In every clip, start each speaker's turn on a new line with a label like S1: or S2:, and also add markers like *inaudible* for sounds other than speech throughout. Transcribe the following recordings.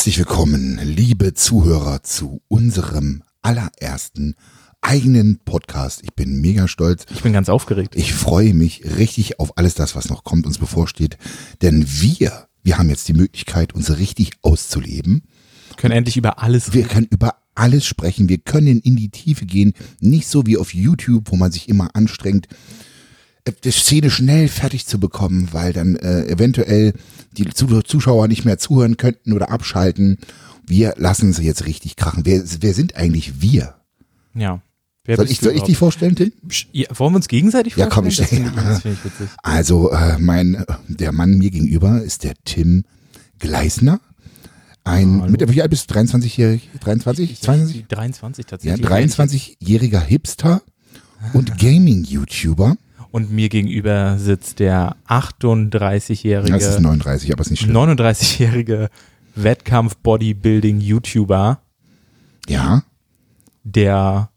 S1: Herzlich willkommen, liebe Zuhörer, zu unserem allerersten eigenen Podcast. Ich bin mega stolz.
S2: Ich bin ganz aufgeregt.
S1: Ich freue mich richtig auf alles das, was noch kommt, uns bevorsteht. Denn wir, wir haben jetzt die Möglichkeit, uns richtig auszuleben.
S2: Wir können endlich über alles
S1: Wir können über alles sprechen. Wir können in die Tiefe gehen. Nicht so wie auf YouTube, wo man sich immer anstrengt, die Szene schnell fertig zu bekommen, weil dann äh, eventuell die Zu- Zuschauer nicht mehr zuhören könnten oder abschalten. Wir lassen sie jetzt richtig krachen. Wer, wer sind eigentlich wir?
S2: Ja. Wer
S1: Soll ich, soll ich dich vorstellen, Tim?
S2: Ja, wollen wir uns gegenseitig
S1: Ja, komm,
S2: vorstellen?
S1: ich
S2: Das ich, das ich witzig.
S1: Also, äh, mein, äh, der Mann mir gegenüber ist der Tim Gleisner. Ein,
S2: Hallo.
S1: mit, wie alt bist du? 23-jährig? 23? 22?
S2: 23
S1: Ja,
S2: tatsächlich.
S1: 23-jähriger Hipster und Gaming-YouTuber.
S2: Und mir gegenüber sitzt der 38-jährige,
S1: Das ist 39, aber ist nicht schlimm.
S2: 39-jährige Wettkampf-Bodybuilding-YouTuber,
S1: Ja.
S2: der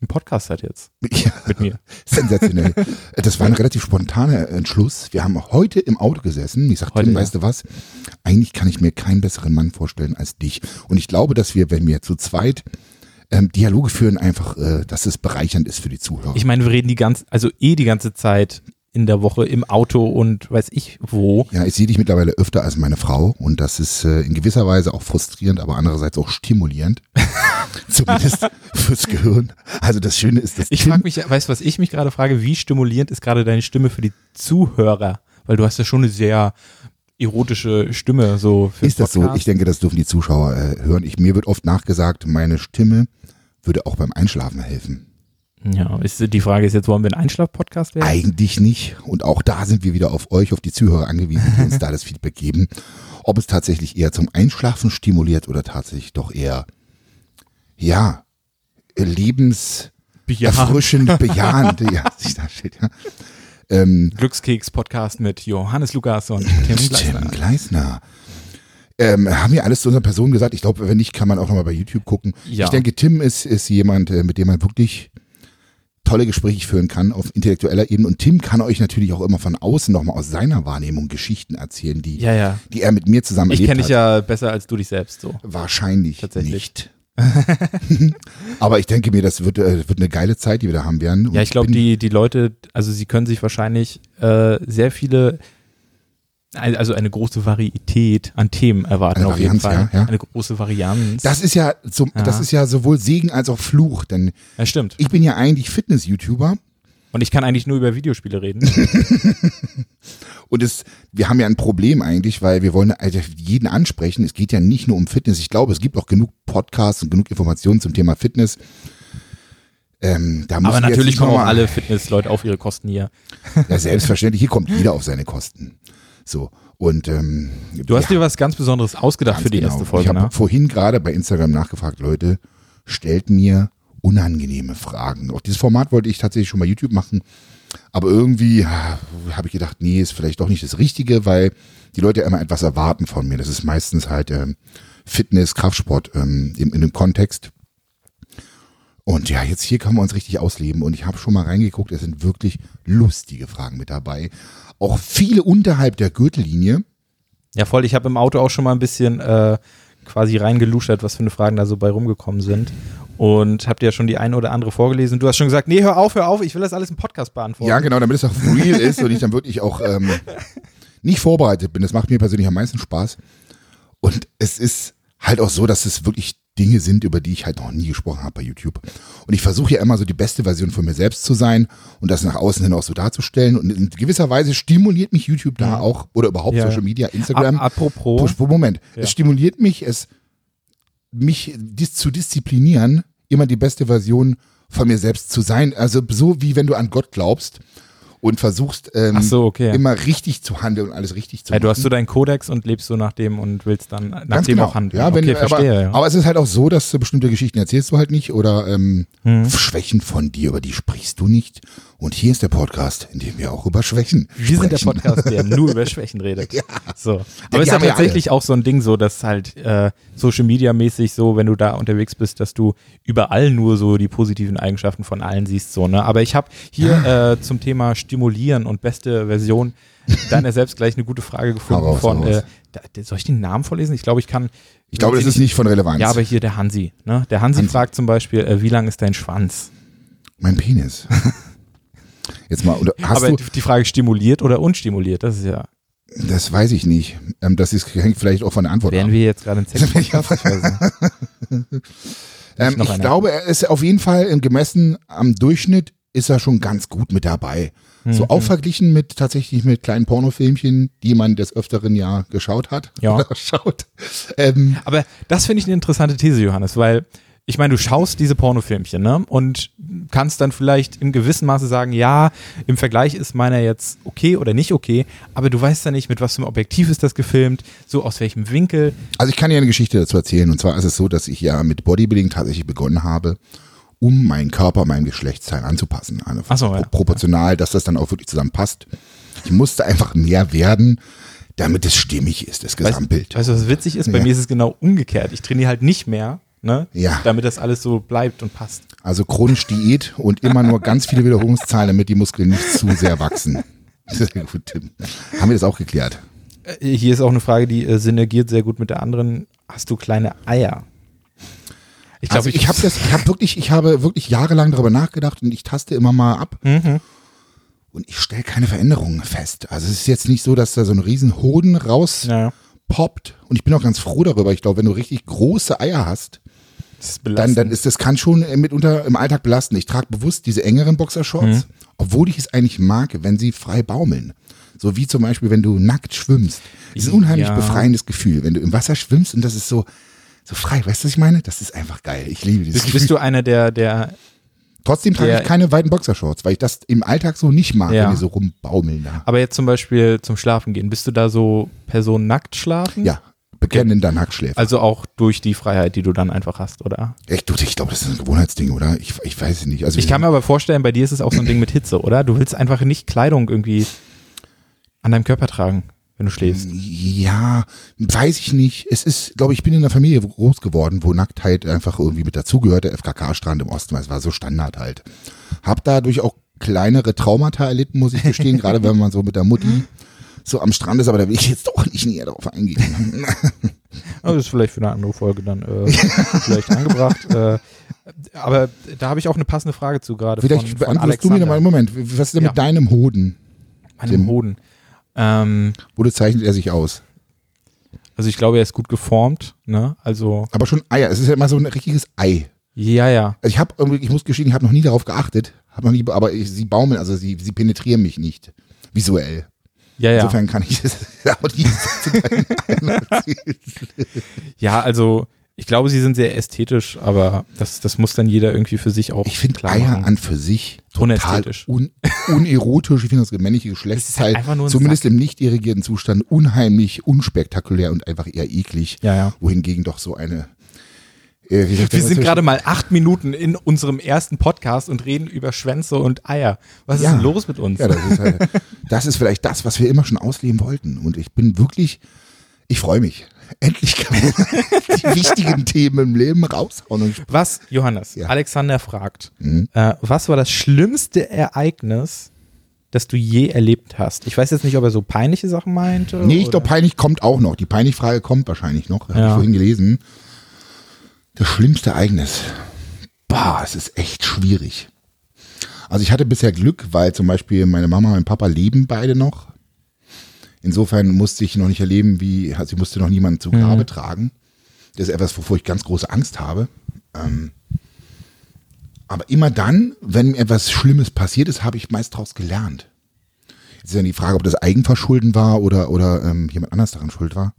S2: einen Podcast hat jetzt
S1: ja.
S2: mit mir. *laughs*
S1: Sensationell. Das war ein relativ spontaner Entschluss. Wir haben heute im Auto gesessen. Ich sagte, Tim,
S2: ja.
S1: weißt du was? Eigentlich kann ich mir keinen besseren Mann vorstellen als dich. Und ich glaube, dass wir, wenn wir zu zweit ähm, Dialoge führen, einfach, äh, dass es bereichernd ist für die Zuhörer.
S2: Ich meine, wir reden die ganze, also eh die ganze Zeit in der Woche im Auto und weiß ich wo.
S1: ja, ich sehe dich mittlerweile öfter als meine Frau und das ist äh, in gewisser Weise auch frustrierend, aber andererseits auch stimulierend. *laughs* Zumindest fürs Gehirn. Also das Schöne ist, dass
S2: Ich frage mich, weißt du, was ich mich gerade frage, wie stimulierend ist gerade deine Stimme für die Zuhörer? Weil du hast ja schon eine sehr erotische Stimme so für
S1: Ist das so?
S2: Podcast.
S1: Ich denke, das dürfen die Zuschauer äh, hören. Ich, mir wird oft nachgesagt, meine Stimme würde auch beim Einschlafen helfen.
S2: Ja, ist, die Frage ist jetzt, wollen wir ein Einschlaf-Podcast werden?
S1: Eigentlich nicht. Und auch da sind wir wieder auf euch, auf die Zuhörer angewiesen, die uns da das Feedback geben. Ob es tatsächlich eher zum Einschlafen stimuliert oder tatsächlich doch eher, ja, lebens
S2: Bejahend.
S1: erfrischend, *laughs* bejahend, ja, sich da steht, ja. Ähm,
S2: Glückskeks-Podcast mit Johannes Lukas und Tim
S1: Tim
S2: Gleisner.
S1: Ähm, haben wir alles zu unserer Person gesagt? Ich glaube, wenn nicht, kann man auch nochmal bei YouTube gucken.
S2: Ja.
S1: Ich denke, Tim ist, ist jemand, äh, mit dem man wirklich tolle Gespräche führen kann auf intellektueller Ebene. Und Tim kann euch natürlich auch immer von außen nochmal aus seiner Wahrnehmung Geschichten erzählen, die,
S2: Ja, ja.
S1: die er mit mir zusammen
S2: Ich
S1: erlebt
S2: kenne
S1: hat.
S2: dich ja besser als du dich selbst so.
S1: Wahrscheinlich
S2: Tatsächlich.
S1: nicht. *laughs* Aber ich denke mir, das wird, äh, wird eine geile Zeit, die wir da haben werden. Und
S2: Ja, ich glaube, die, die Leute, also sie können sich wahrscheinlich äh, sehr viele, also eine große Varietät an Themen erwarten
S1: Eine
S2: auf jeden
S1: Varianz,
S2: Fall.
S1: ja, ja.
S2: Eine große Varianz.
S1: Das ist ja, so,
S2: Ja.
S1: das ist ja sowohl Segen als auch Fluch, denn
S2: ja, stimmt.
S1: ich bin ja eigentlich Fitness-YouTuber
S2: Und ich kann eigentlich nur über Videospiele reden. *laughs*
S1: Und es, wir haben ja ein Problem eigentlich, weil wir wollen also jeden ansprechen. Es geht ja nicht nur um Fitness. Ich glaube, es gibt auch genug Podcasts und genug Informationen zum Thema Fitness. Ähm,
S2: Aber natürlich kommen auch alle Fitnessleute auf ihre Kosten hier.
S1: Ja, selbstverständlich. Hier kommt jeder auf seine Kosten. So. Und ähm,
S2: Du hast dir was ganz Besonderes ausgedacht
S1: ganz
S2: für die
S1: genau.
S2: erste
S1: Ich
S2: Folge,
S1: habe
S2: ne?
S1: vorhin gerade bei Instagram nachgefragt, Leute, stellt mir unangenehme Fragen. Auch dieses Format wollte ich tatsächlich schon bei YouTube machen. Aber irgendwie ah, habe ich gedacht, nee, ist vielleicht doch nicht das Richtige, weil die Leute immer etwas erwarten von mir. Das ist meistens halt ähm, Fitness, Kraftsport ähm, in, in dem Kontext. Und ja, jetzt hier können wir uns richtig ausleben. Und ich habe schon mal reingeguckt, es sind wirklich lustige Fragen mit dabei. Auch viele unterhalb der Gürtellinie.
S2: Ja, voll. Ich habe im Auto auch schon mal ein bisschen äh, quasi reingeluschert, was für eine Fragen da so bei rumgekommen sind. Und hab dir ja schon die eine oder andere vorgelesen. Du hast schon gesagt, nee, hör auf, hör auf, ich will das alles im Podcast beantworten.
S1: Ja, genau, damit es auch *laughs* real ist und ich dann wirklich auch ähm, nicht vorbereitet bin. Das macht mir persönlich am meisten Spaß. Und es ist halt auch so, dass es wirklich Dinge sind, über die ich halt noch nie gesprochen habe bei YouTube. Und ich versuche ja immer so die beste Version von mir selbst zu sein und das nach außen hin auch so darzustellen. Und in gewisser Weise stimuliert mich YouTube da auch, oder überhaupt
S2: Ja.
S1: Social Media, Instagram.
S2: Ap apropos,
S1: Moment,
S2: Ja.
S1: es stimuliert mich, es mich dis zu disziplinieren, immer die beste Version von mir selbst zu sein. Also so wie wenn du an Gott glaubst und versuchst ähm,
S2: so, okay.
S1: immer richtig zu handeln und alles richtig zu
S2: ja,
S1: machen.
S2: du hast so deinen Kodex und lebst so nach dem und willst dann nach
S1: Ganz
S2: dem
S1: genau.
S2: auch handeln.
S1: Ja, wenn,
S2: okay, verstehe.
S1: aber,
S2: ja.
S1: aber es ist halt auch so, dass du bestimmte Geschichten erzählst du halt nicht oder ähm,
S2: Hm.
S1: Schwächen von dir, über die sprichst du nicht. Und hier ist der Podcast, in dem wir auch über Schwächen
S2: Wir sind der
S1: sprechen.
S2: Podcast, der nur über Schwächen redet. *laughs* So.
S1: die
S2: Aber es ist ja
S1: wir
S2: tatsächlich auch so ein Ding, so dass halt äh, Social Media mäßig so, wenn du da unterwegs bist, dass du überall nur so die positiven Eigenschaften von allen siehst, so, ne? Aber ich habe hier äh, zum Thema Stimulieren und beste Version dann er selbst gleich eine gute Frage gefunden
S1: raus,
S2: von, äh, soll ich den Namen vorlesen? Ich glaube, ich kann.
S1: Ich glaube, das ist nicht von Relevanz.
S2: Ja, aber hier der Hansi. Ne? Der Hansi,
S1: Hansi.
S2: fragt zum Beispiel, äh, wie lang ist dein Schwanz?
S1: mein Penis. *laughs* Jetzt mal, oder hast
S2: aber
S1: du,
S2: die Frage stimuliert oder unstimuliert, das ist ja.
S1: das weiß ich nicht. Ähm, das ist, hängt vielleicht auch von der Antwort
S2: Wären
S1: ab.
S2: wir jetzt gerade *laughs* ein Sex-Podcast? Ich. *laughs*
S1: Ähm, ich glaube, er ist auf jeden Fall im gemessen am Durchschnitt ist er schon ganz gut mit dabei.
S2: Mhm.
S1: So auch verglichen mit tatsächlich mit kleinen Pornofilmchen, die man des Öfteren ja geschaut hat.
S2: Ja. *laughs*
S1: Schaut. Ähm,
S2: Aber das finde ich eine interessante These, Johannes, weil ich meine, du schaust diese Pornofilmchen, ne? Und kannst dann vielleicht im gewissen Maße sagen, ja, im Vergleich ist meiner jetzt okay oder nicht okay, aber du weißt ja nicht, mit was für einem Objektiv ist das gefilmt, so aus welchem Winkel.
S1: also ich kann dir eine Geschichte dazu erzählen. Und zwar ist es so, dass ich ja mit Bodybuilding tatsächlich begonnen habe, um meinen Körper meinem Geschlechtsteil anzupassen. Also
S2: Ach so, ja.
S1: Proportional, dass das dann auch wirklich zusammenpasst. Ich musste einfach mehr werden, damit es stimmig ist, das Gesamtbild.
S2: Weißt du, was witzig ist? Bei
S1: Ja.
S2: mir ist es genau umgekehrt. Ich trainiere halt nicht mehr, ne?
S1: Ja.
S2: Damit das alles so bleibt und passt.
S1: Also chronisch Diät und immer nur ganz viele Wiederholungszahlen, damit die Muskeln nicht zu sehr wachsen. *laughs* Sehr gut, Tim. Haben wir das auch geklärt?
S2: Äh, Hier ist auch eine Frage, die äh, synergiert sehr gut mit der anderen. Hast du kleine Eier? Ich
S1: Also ich habe das, ich habe wirklich, ich habe wirklich jahrelang darüber nachgedacht und ich taste immer mal ab
S2: Mhm.
S1: und ich stelle keine Veränderungen fest. Also es ist jetzt nicht so, dass da so ein riesen Hoden rauspoppt
S2: Ja,
S1: und ich bin auch ganz froh darüber. Ich glaube, wenn du richtig große Eier hast,
S2: ist
S1: dann, dann ist das kann schon äh, mitunter im Alltag belasten. Ich trage bewusst diese engeren Boxershorts,
S2: Mhm.
S1: obwohl ich es eigentlich mag, wenn sie frei baumeln. So wie zum Beispiel, wenn du nackt schwimmst. Das ist ein unheimlich
S2: Ja.
S1: befreiendes Gefühl, wenn du im Wasser schwimmst und das ist so, so frei. Weißt du, was ich meine? Das ist einfach geil. Ich liebe dieses
S2: bist,
S1: Gefühl.
S2: bist du einer der, der
S1: Trotzdem trage
S2: der-
S1: ich keine weiten Boxershorts, weil ich das im Alltag so nicht mag,
S2: Ja.
S1: wenn die so rumbaumeln da.
S2: Aber jetzt zum Beispiel zum Schlafen gehen, bist du da so Person nackt schlafen?
S1: Ja, bekennender Nacktschläfer.
S2: Also auch durch die Freiheit, die du dann einfach hast, oder?
S1: Echt, du, ich glaube, das ist ein Gewohnheitsding, oder? Ich, ich weiß es nicht. Also
S2: Ich kann mir aber vorstellen, bei dir ist es auch so ein Ding mit Hitze, oder? Du willst einfach nicht Kleidung irgendwie an deinem Körper tragen, wenn du schläfst.
S1: Ja, weiß ich nicht. Es ist, glaube ich, ich bin in einer Familie groß geworden, wo Nacktheit einfach irgendwie mit dazugehört, der FKK-Strand im Osten, weil es war so Standard halt. Hab dadurch auch kleinere Traumata erlitten, muss ich gestehen, *laughs* gerade wenn man so mit der Mutti so am Strand ist, aber da will ich jetzt *laughs* doch nicht näher drauf eingehen. *laughs*
S2: Das ist vielleicht für eine andere Folge dann äh, vielleicht angebracht. *laughs* Äh, aber da habe ich auch eine passende Frage zu gerade von,
S1: Vielleicht
S2: von
S1: beantwortest du mir noch mal
S2: Alexander,
S1: einen Moment. Was ist denn
S2: Ja.
S1: mit deinem Hoden?
S2: meinem
S1: Tim.
S2: Hoden. Ähm,
S1: Wo zeichnet er sich aus?
S2: also ich glaube, er ist gut geformt, ne? Also,
S1: Aber schon Eier. Es ist ja immer so ein richtiges Ei.
S2: ja, ja.
S1: Also ich habe irgendwie, ich muss gestehen, ich habe noch nie darauf geachtet. Hab noch nie, aber ich, sie baumeln, also sie, sie penetrieren mich nicht. Visuell.
S2: Ja, ja.
S1: Insofern kann ich *laughs* das auch nicht zu.
S2: Ja, also ich glaube, sie sind sehr ästhetisch, aber das, das muss dann jeder irgendwie für sich auch
S1: Ich finde Eier
S2: machen.
S1: an für sich total un, unerotisch. Ich finde das männliche
S2: halt
S1: Geschlechtsteil,
S2: nur ein
S1: zumindest im nicht irrigierten Zustand, unheimlich unspektakulär und einfach eher eklig.
S2: Ja, ja.
S1: Wohingegen doch so eine. Äh,
S2: Wir sind gerade mal acht Minuten in unserem ersten Podcast und reden über Schwänze und Eier. Was
S1: Ja.
S2: ist denn los mit uns?
S1: Ja, das ist, halt, *laughs* das ist vielleicht das, was wir immer schon ausleben wollten. Und ich bin wirklich, ich freue mich. Endlich kann man *laughs* die wichtigen Themen im Leben raushauen.
S2: Was, Johannes,
S1: Ja. Mhm.
S2: Alexander fragt, äh, was war das schlimmste Ereignis, das du je erlebt hast? Ich weiß jetzt nicht, ob er so peinliche Sachen meinte.
S1: nee, ich glaube, peinlich kommt auch noch. Die peinlich Frage kommt wahrscheinlich noch. Habe
S2: Ja.
S1: ich vorhin gelesen. Das schlimmste Ereignis. Bah, es ist echt schwierig. Also ich hatte bisher Glück, weil zum Beispiel meine Mama und mein Papa leben beide noch. Insofern musste ich noch nicht erleben, wie, also ich musste noch niemanden zu Grabe
S2: Mhm.
S1: tragen. Das ist etwas, wovor ich ganz große Angst habe. Ähm, aber immer dann, wenn mir etwas Schlimmes passiert ist, habe ich meist daraus gelernt. Jetzt ist ja die Frage, ob das Eigenverschulden war oder, oder ähm, jemand anders daran schuld war.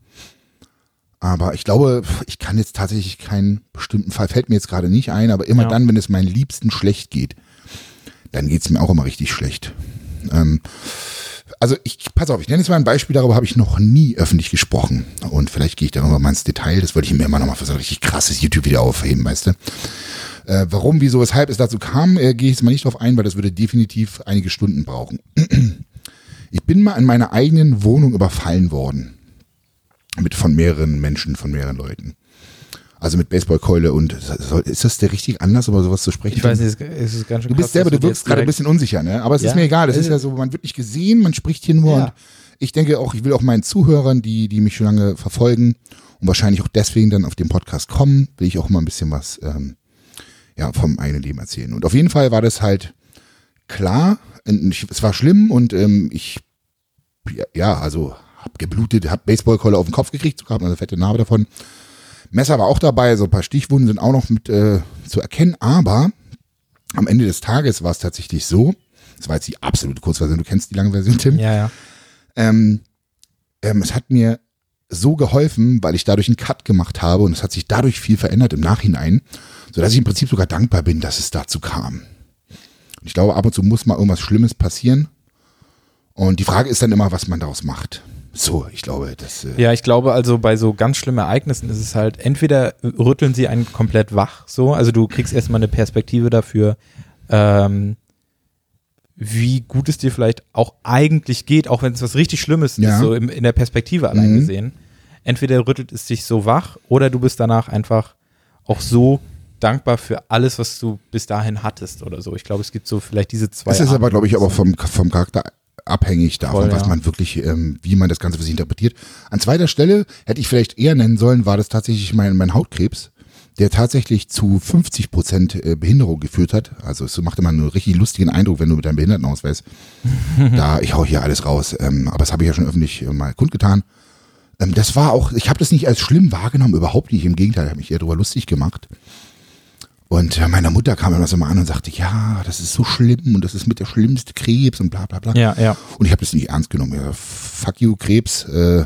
S1: Aber ich glaube, ich kann jetzt tatsächlich keinen bestimmten Fall, fällt mir jetzt gerade nicht ein, aber immer
S2: Ja.
S1: dann, wenn es meinen Liebsten schlecht geht, dann geht's mir auch immer richtig schlecht. Ähm, also ich, pass auf, ich nenne jetzt mal ein Beispiel, darüber habe ich noch nie öffentlich gesprochen. Und vielleicht gehe ich da nochmal mal ins Detail, das wollte ich mir immer nochmal für so ein richtig krasses YouTube-Video aufheben, weißt du. Äh, warum, wieso, weshalb es dazu kam, äh, gehe ich jetzt mal nicht drauf ein, weil das würde definitiv einige Stunden brauchen. *clears throat* Ich bin mal in meiner eigenen Wohnung überfallen worden. Mit von mehreren Menschen, von mehreren Leuten. Also mit Baseballkeule und ist das der richtige Anlass, über sowas zu sprechen?
S2: Ich weiß nicht, es ist ganz schön
S1: Du bist
S2: krass,
S1: selber, du wirkst gerade ein bisschen unsicher, ne? Aber es ist
S2: Ja,
S1: mir egal. Das ist
S2: äh,
S1: ja so, man wird nicht gesehen, man spricht hier nur
S2: Ja.
S1: und ich denke auch, ich will auch meinen Zuhörern, die, die mich schon lange verfolgen und wahrscheinlich auch deswegen dann auf den Podcast kommen, will ich auch mal ein bisschen was ähm, ja, vom eigenen Leben erzählen. Und auf jeden Fall war das halt klar, es war schlimm und ähm, ich, ja, also hab geblutet, hab Baseballkeule auf den Kopf gekriegt, sogar hab eine fette Narbe davon. Messer war auch dabei, so ein paar Stichwunden sind auch noch mit äh, zu erkennen, aber am Ende des Tages war es tatsächlich so, das war jetzt die absolute Kurzversion, du kennst die lange Version, Tim,
S2: Ja, ja.
S1: ähm, ähm, es hat mir so geholfen, weil ich dadurch einen Cut gemacht habe und es hat sich dadurch viel verändert im Nachhinein, sodass ich im Prinzip sogar dankbar bin, dass es dazu kam. Und ich glaube, ab und zu muss mal irgendwas Schlimmes passieren. Und die Frage ist dann immer, was man daraus macht. So, ich glaube, das. Äh,
S2: Ja, ich glaube also bei so ganz schlimmen Ereignissen ist es halt, entweder rütteln sie einen komplett wach, so, also du kriegst erstmal eine Perspektive dafür, ähm, wie gut es dir vielleicht auch eigentlich geht, auch wenn es was richtig Schlimmes
S1: Ja.
S2: ist, so im, in der Perspektive allein
S1: Mhm.
S2: gesehen. Entweder rüttelt es dich so wach oder du bist danach einfach auch so dankbar für alles, was du bis dahin hattest oder so. Ich glaube, es gibt so vielleicht diese zwei.
S1: Es ist aber, glaube ich, aber vom, vom Charakter abhängig davon,
S2: Voll,
S1: was
S2: ja.
S1: man wirklich, ähm, wie man das Ganze für sich interpretiert. An zweiter Stelle hätte ich vielleicht eher nennen sollen, war das tatsächlich mein, mein Hautkrebs, der tatsächlich zu 50 Prozent äh, Behinderung geführt hat. Also es macht immer einen richtig lustigen Eindruck, wenn du mit deinem Behindertenausweis, *laughs* da, ich hau hier alles raus, ähm, aber das habe ich ja schon öffentlich äh, mal kundgetan. Ähm, das war auch, ich habe das nicht als schlimm wahrgenommen, überhaupt nicht. Im Gegenteil, ich habe mich eher darüber lustig gemacht. Und äh, meine Mutter kam immer so mal an und sagte, ja, das ist so schlimm und das ist mit der schlimmste Krebs und bla bla bla.
S2: Ja, ja.
S1: Und ich habe das nicht ernst genommen. Ja, fuck you, Krebs. Äh,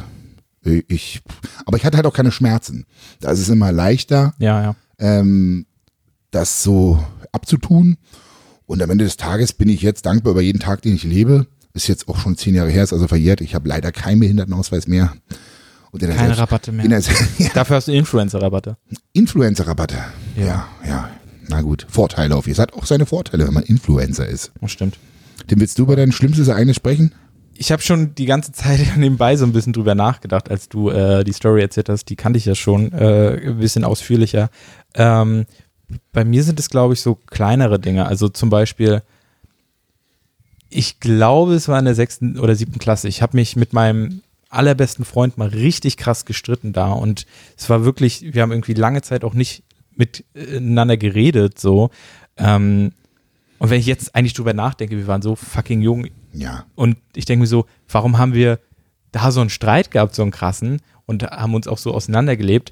S1: ich, aber ich hatte halt auch keine Schmerzen. Da ist es immer leichter,
S2: Ja, ja.
S1: ähm, das so abzutun. Und am Ende des Tages bin ich jetzt dankbar über jeden Tag, den ich lebe. Ist jetzt auch schon zehn Jahre her, ist also verjährt. Ich habe leider keinen Behindertenausweis mehr. Und in der
S2: Keine
S1: Selbst-
S2: Rabatte mehr.
S1: Der, *laughs* ja,
S2: Dafür hast du Influencer-Rabatte.
S1: Influencer-Rabatte.
S2: Ja.
S1: Ja. ja, Na gut, Vorteile auf. Es hat auch seine Vorteile, wenn man Influencer ist.
S2: Das stimmt.
S1: Tim, willst du über dein schlimmstes Ereignis sprechen?
S2: ich habe schon die ganze Zeit *laughs* nebenbei so ein bisschen drüber nachgedacht, als du äh, die Story erzählt hast. Die kannte ich ja schon äh, ein bisschen ausführlicher. Ähm, bei mir sind es, glaube ich, so kleinere Dinge. Also zum Beispiel, ich glaube, es war in der sechsten oder siebten Klasse. Ich habe mich mit meinem allerbesten Freund mal richtig krass gestritten da und es war wirklich, wir haben irgendwie lange Zeit auch nicht miteinander geredet so. Ähm, und wenn ich jetzt eigentlich drüber nachdenke, wir waren so fucking jung,
S1: Ja.
S2: und ich denke mir so, warum haben wir da so einen Streit gehabt, so einen krassen, und haben uns auch so auseinandergelebt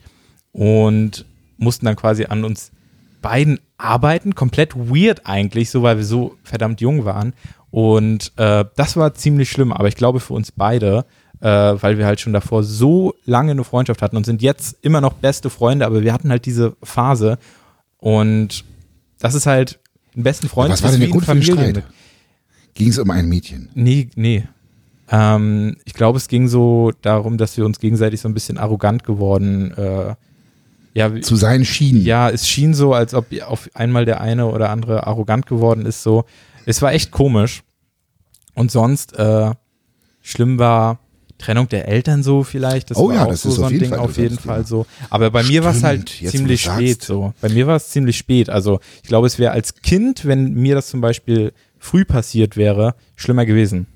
S2: und mussten dann quasi an uns beiden arbeiten. Komplett weird eigentlich, so weil wir so verdammt jung waren. Und äh, das war ziemlich schlimm, aber ich glaube für uns beide, äh, weil wir halt schon davor so lange eine Freundschaft hatten und sind jetzt immer noch beste Freunde, aber wir hatten halt diese Phase und das ist halt ein besten Freund.
S1: Was war denn der Grund für den. Streit? Ging es um ein Mädchen?
S2: Nee, nee. Ähm, ich glaube, es ging so darum, dass wir uns gegenseitig so ein bisschen arrogant geworden. Äh, ja,
S1: Zu seinen Schienen.
S2: ja, es schien so, als ob auf einmal der eine oder andere arrogant geworden ist. So, es war echt komisch. Und sonst äh, schlimm war Trennung der Eltern so vielleicht. Das
S1: Oh
S2: war
S1: ja,
S2: auch
S1: das
S2: so,
S1: ist
S2: so
S1: auf jeden
S2: Ding
S1: Fall
S2: auf jeden Fall so. Aber bei mir war es halt ziemlich spät so. Bei mir war es ziemlich spät. Also ich glaube, es wäre als Kind, wenn mir das zum Beispiel früh passiert wäre, schlimmer gewesen.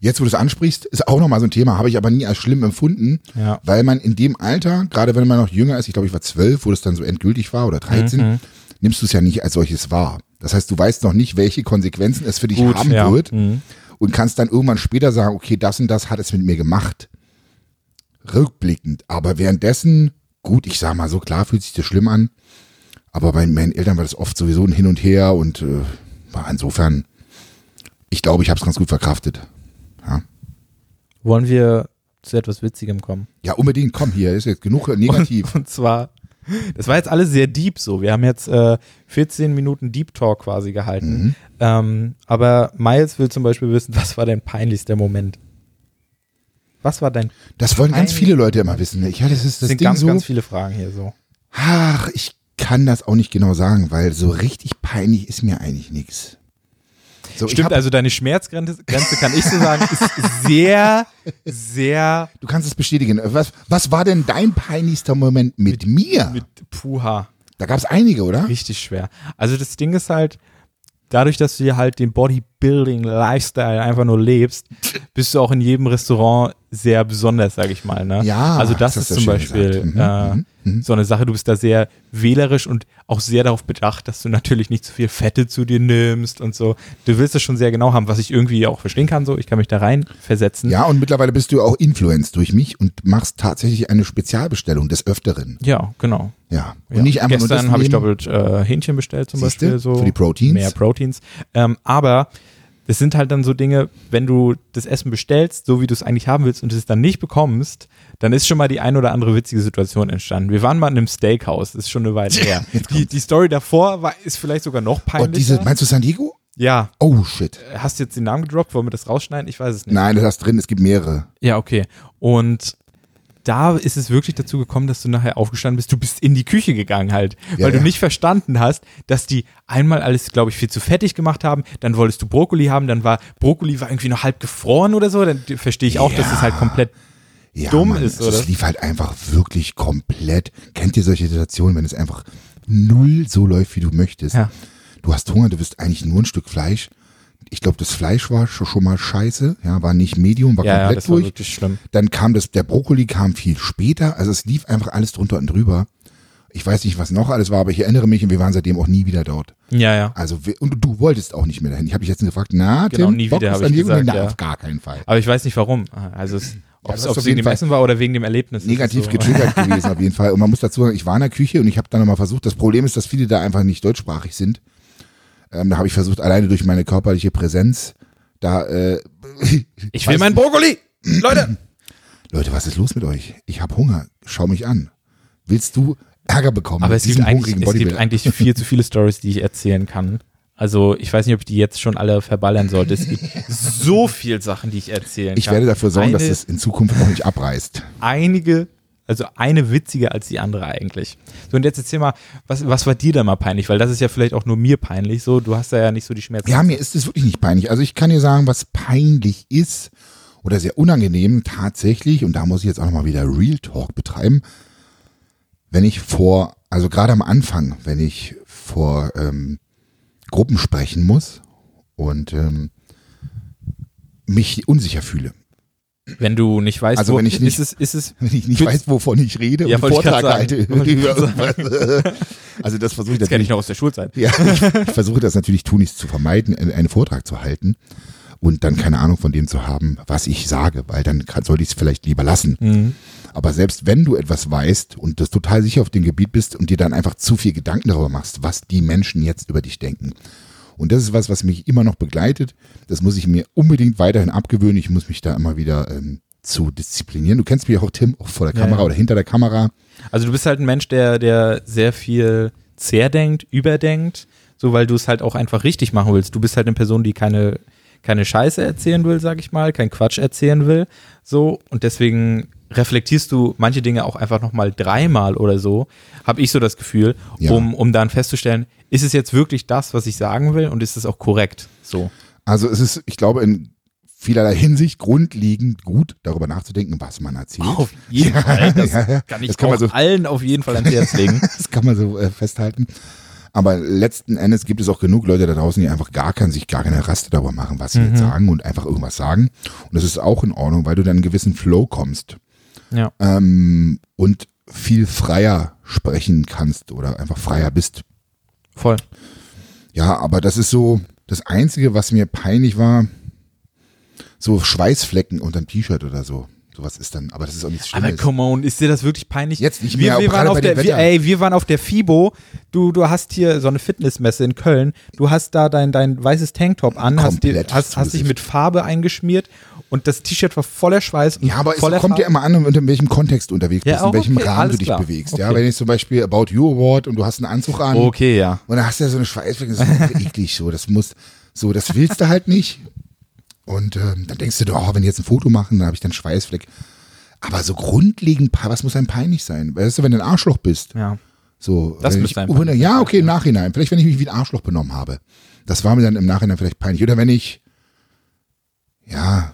S1: Jetzt, wo du es ansprichst, ist auch nochmal so ein Thema, habe ich aber nie als schlimm empfunden,
S2: Ja.
S1: weil man in dem Alter, gerade wenn man noch jünger ist, ich glaube, ich war zwölf, wo das dann so endgültig war oder 13,
S2: Mhm.
S1: nimmst du es ja nicht als solches wahr. Das heißt, du weißt noch nicht, welche Konsequenzen es für dich
S2: Gut,
S1: haben
S2: ja.
S1: wird
S2: Mhm.
S1: Und kannst dann irgendwann später sagen, okay, das und das hat es mit mir gemacht. Rückblickend. Aber währenddessen, gut, ich sag mal so, klar fühlt sich das schlimm an, aber bei meinen Eltern war das oft sowieso ein Hin und Her und äh, war insofern, ich glaube, ich habe es ganz gut verkraftet. Ja.
S2: Wollen wir zu etwas Witzigem kommen?
S1: Ja, unbedingt, komm hier, ist jetzt genug negativ. *laughs*
S2: Und zwar, das war jetzt alles sehr deep so. Wir haben jetzt äh, 14 Minuten Deep Talk quasi gehalten.
S1: Mhm.
S2: Ähm, aber Miles will zum Beispiel wissen, was war dein peinlichster Moment? Was war dein,
S1: Das wollen ganz viele Leute immer wissen. ne? Ja, das ist
S2: das
S1: das
S2: sind
S1: Ding
S2: ganz,
S1: so.
S2: ganz viele Fragen hier so.
S1: Ach, ich kann das auch nicht genau sagen, weil so richtig peinlich ist mir eigentlich nichts. So,
S2: Stimmt, also deine Schmerzgrenze Grenze, kann ich so sagen, ist sehr, sehr
S1: Du kannst es bestätigen. Was, was war denn dein peinlichster Moment mit, mir?
S2: mit Puha.
S1: da gab es einige, oder?
S2: Richtig schwer. Also das Ding ist halt, dadurch, dass du halt den Bodybuilding-Lifestyle einfach nur lebst, bist du auch in jedem Restaurant sehr besonders, sag ich mal. Ne?
S1: Ja,
S2: Also das
S1: das
S2: ist zum Beispiel.
S1: Mhm,
S2: äh, so eine Sache. Du bist da sehr wählerisch und auch sehr darauf bedacht, dass du natürlich nicht zu viel Fette zu dir nimmst und so. Du willst das schon sehr genau haben, was ich irgendwie auch verstehen kann. So, ich kann mich da rein versetzen.
S1: Ja, und mittlerweile bist du auch influenced durch mich und machst tatsächlich eine Spezialbestellung des Öfteren.
S2: Ja, genau.
S1: Ja. Und
S2: Ja.
S1: nicht einfach
S2: Gestern habe ich doppelt äh, Hähnchen bestellt zum
S1: Siehste?
S2: Beispiel. So
S1: Für die Proteins?
S2: Mehr Proteins. Ähm, aber das sind halt dann so Dinge, wenn du das Essen bestellst, so wie du es eigentlich haben willst und es dann nicht bekommst, dann ist schon mal die ein oder andere witzige Situation entstanden. Wir waren mal in einem Steakhouse, das ist schon eine Weile *laughs* her. Die, die Story davor war, ist vielleicht sogar noch
S1: Oh,
S2: peinlicher.
S1: diese, meinst du San Diego?
S2: ja,
S1: Oh, shit.
S2: hast du jetzt den Namen gedroppt? Wollen wir das rausschneiden? Ich weiß es nicht.
S1: Nein, das hast drin, es gibt mehrere.
S2: Ja, okay. Und da ist es wirklich dazu gekommen, dass du nachher aufgestanden bist. Du bist in die Küche gegangen halt,
S1: Ja,
S2: weil du
S1: ja.
S2: nicht verstanden hast, dass die einmal alles, glaube ich, viel zu fettig gemacht haben. Dann wolltest du Brokkoli haben, dann war Brokkoli war irgendwie noch halb gefroren oder so. Dann verstehe ich auch, dass es halt komplett
S1: Ja,
S2: Dumm
S1: Mann,
S2: ist,
S1: also
S2: oder?
S1: Es lief halt einfach wirklich komplett. Kennt ihr solche Situationen, wenn es einfach null so läuft, wie du möchtest?
S2: Ja.
S1: Du hast Hunger, du wirst eigentlich nur ein Stück Fleisch. Ich glaube, das Fleisch war schon mal scheiße, ja, war nicht Medium, war
S2: Ja, ja,
S1: komplett
S2: das war
S1: durch.
S2: wirklich schlimm.
S1: Dann kam das, der Brokkoli kam viel später, also es lief einfach alles drunter und drüber. Ich weiß nicht, was noch alles war, aber ich erinnere mich und wir waren seitdem auch nie wieder dort.
S2: Ja, ja.
S1: Also und du wolltest auch nicht mehr dahin. Ich habe dich jetzt gefragt, na,
S2: Genau,
S1: Tim,
S2: nie
S1: Bock
S2: wieder,
S1: auf
S2: hab
S1: San
S2: ich gesagt,
S1: Na,
S2: ja.
S1: auf gar keinen Fall.
S2: Aber ich weiß nicht warum. Also es, ob
S1: das
S2: es es wegen dem
S1: Fall
S2: Essen war oder wegen dem Erlebnis.
S1: negativ
S2: so.
S1: getriggert *laughs* gewesen auf jeden Fall. Und man muss dazu sagen, ich war in der Küche und ich habe dann nochmal versucht, das Problem ist, dass viele da einfach nicht deutschsprachig sind. Ähm, da habe ich versucht, alleine durch meine körperliche Präsenz da, äh, *laughs*
S2: Ich will meinen Brokkoli! Leute! *clears throat*
S1: Leute, was ist los mit euch? Ich habe Hunger, schau mich an. Willst du Ärger bekommen?
S2: Aber es gibt, eigentlich, es gibt eigentlich viel *laughs* zu viele Stories, die ich erzählen kann. Also ich weiß nicht, ob ich die jetzt schon alle verballern sollte. Es gibt *laughs* so viel Sachen, die ich erzählen
S1: Ich
S2: kann.
S1: werde dafür sorgen, dass
S2: Eine-
S1: es in Zukunft noch nicht abreißt.
S2: einige, also eine witziger als die andere eigentlich. So, und jetzt erzähl mal, was, was war dir da mal peinlich? Weil das ist ja vielleicht auch nur mir peinlich. So, du hast da ja nicht so die Schmerzen.
S1: Ja, mir ist es wirklich nicht peinlich. Also ich kann dir sagen, was peinlich ist oder sehr unangenehm tatsächlich, und da muss ich jetzt auch nochmal wieder Real Talk betreiben, wenn ich vor, also gerade am Anfang, wenn ich vor ähm, Gruppen sprechen muss und ähm, mich unsicher fühle.
S2: Wenn du nicht weißt,
S1: Also
S2: wo,
S1: wenn ich nicht-
S2: ist es, ist es,
S1: Wenn ich nicht weiß, wovon ich rede
S2: Ja,
S1: und Vortrag halte. *laughs* Also das versuche ich
S2: das kenne ich noch aus der Schulzeit.
S1: Ja, ich, ich versuche das natürlich tunlichst zu vermeiden, einen einen Vortrag zu halten und dann keine Ahnung von dem zu haben, was ich sage, weil dann kann, sollte ich es vielleicht lieber lassen.
S2: Mhm.
S1: Aber selbst wenn du etwas weißt und das total sicher auf dem Gebiet bist und dir dann einfach zu viel Gedanken darüber machst, was die Menschen jetzt über dich denken. Und das ist was, was mich immer noch begleitet. Das muss ich mir unbedingt weiterhin abgewöhnen. Ich muss mich da immer wieder ähm, zu disziplinieren. Du kennst mich auch, Tim, auch vor der
S2: Ja,
S1: Kamera
S2: ja.
S1: oder hinter der Kamera.
S2: Also du bist halt ein Mensch, der, der sehr viel zerdenkt, überdenkt, so weil du es halt auch einfach richtig machen willst. Du bist halt eine Person, die keine, keine Scheiße erzählen will, sag ich mal, kein Quatsch erzählen will. So, und deswegen reflektierst du manche Dinge auch einfach nochmal dreimal oder so, habe ich so das Gefühl,
S1: Ja.
S2: um, um dann festzustellen, ist es jetzt wirklich das, was ich sagen will und ist es auch korrekt? So.
S1: Also es ist, ich glaube, in vielerlei Hinsicht grundlegend gut, darüber nachzudenken, was man erzählt.
S2: Auf jeden Fall. Das
S1: Ja, ja.
S2: kann ich
S1: Das kann man so-
S2: allen auf jeden Fall ans Herz legen. *laughs*
S1: Das kann man so äh, festhalten. Aber letzten Endes gibt es auch genug Leute da draußen, die einfach gar kein, sich gar keine Raste darüber machen, was sie
S2: Mhm.
S1: jetzt sagen und einfach irgendwas sagen. Und das ist auch in Ordnung, weil du dann in einen gewissen Flow kommst
S2: Ja.
S1: ähm, und viel freier sprechen kannst oder einfach freier bist.
S2: Voll.
S1: Ja, aber das ist so das Einzige, was mir peinlich war, so Schweißflecken unter dem T-Shirt oder so. Sowas ist dann, aber das ist auch nichts
S2: Aber
S1: Schlimmes.
S2: come on, ist dir das wirklich peinlich?
S1: Jetzt nicht
S2: wir,
S1: mehr,
S2: wir,
S1: aber
S2: waren auf der, wir, ey, wir waren auf der FIBO. Du, du hast hier so eine Fitnessmesse in Köln. Du hast da dein, dein weißes Tanktop an, hast, dir,
S1: Komplett
S2: hast, hast dich mit Farbe eingeschmiert und das T-Shirt war voller Schweiß. Und
S1: Ja, aber es kommt ja
S2: Farbe.
S1: immer an, in welchem Kontext du unterwegs
S2: Ja,
S1: bist, in
S2: auch
S1: welchem
S2: okay,
S1: Rahmen du dich
S2: klar.
S1: bewegst. Ja,
S2: Okay.
S1: wenn ich zum Beispiel About You Award und du hast einen Anzug an
S2: Okay, ja.
S1: und dann hast du ja so eine Schweißflecken, das ist *laughs* eklig so. Das muss, so, das willst du halt nicht. Und ähm, dann denkst du, dir, oh, wenn die jetzt ein Foto machen, dann habe ich dann Schweißfleck. Aber so grundlegend, was muss einem peinlich sein? Weißt du, wenn du ein Arschloch bist,
S2: Ja.
S1: so.
S2: Das müsste
S1: ich,
S2: peinlich
S1: Ja,
S2: sein,
S1: okay, im Nachhinein. Vielleicht, wenn ich mich wie ein Arschloch benommen habe. Das war mir dann im Nachhinein vielleicht peinlich. Oder wenn ich, ja,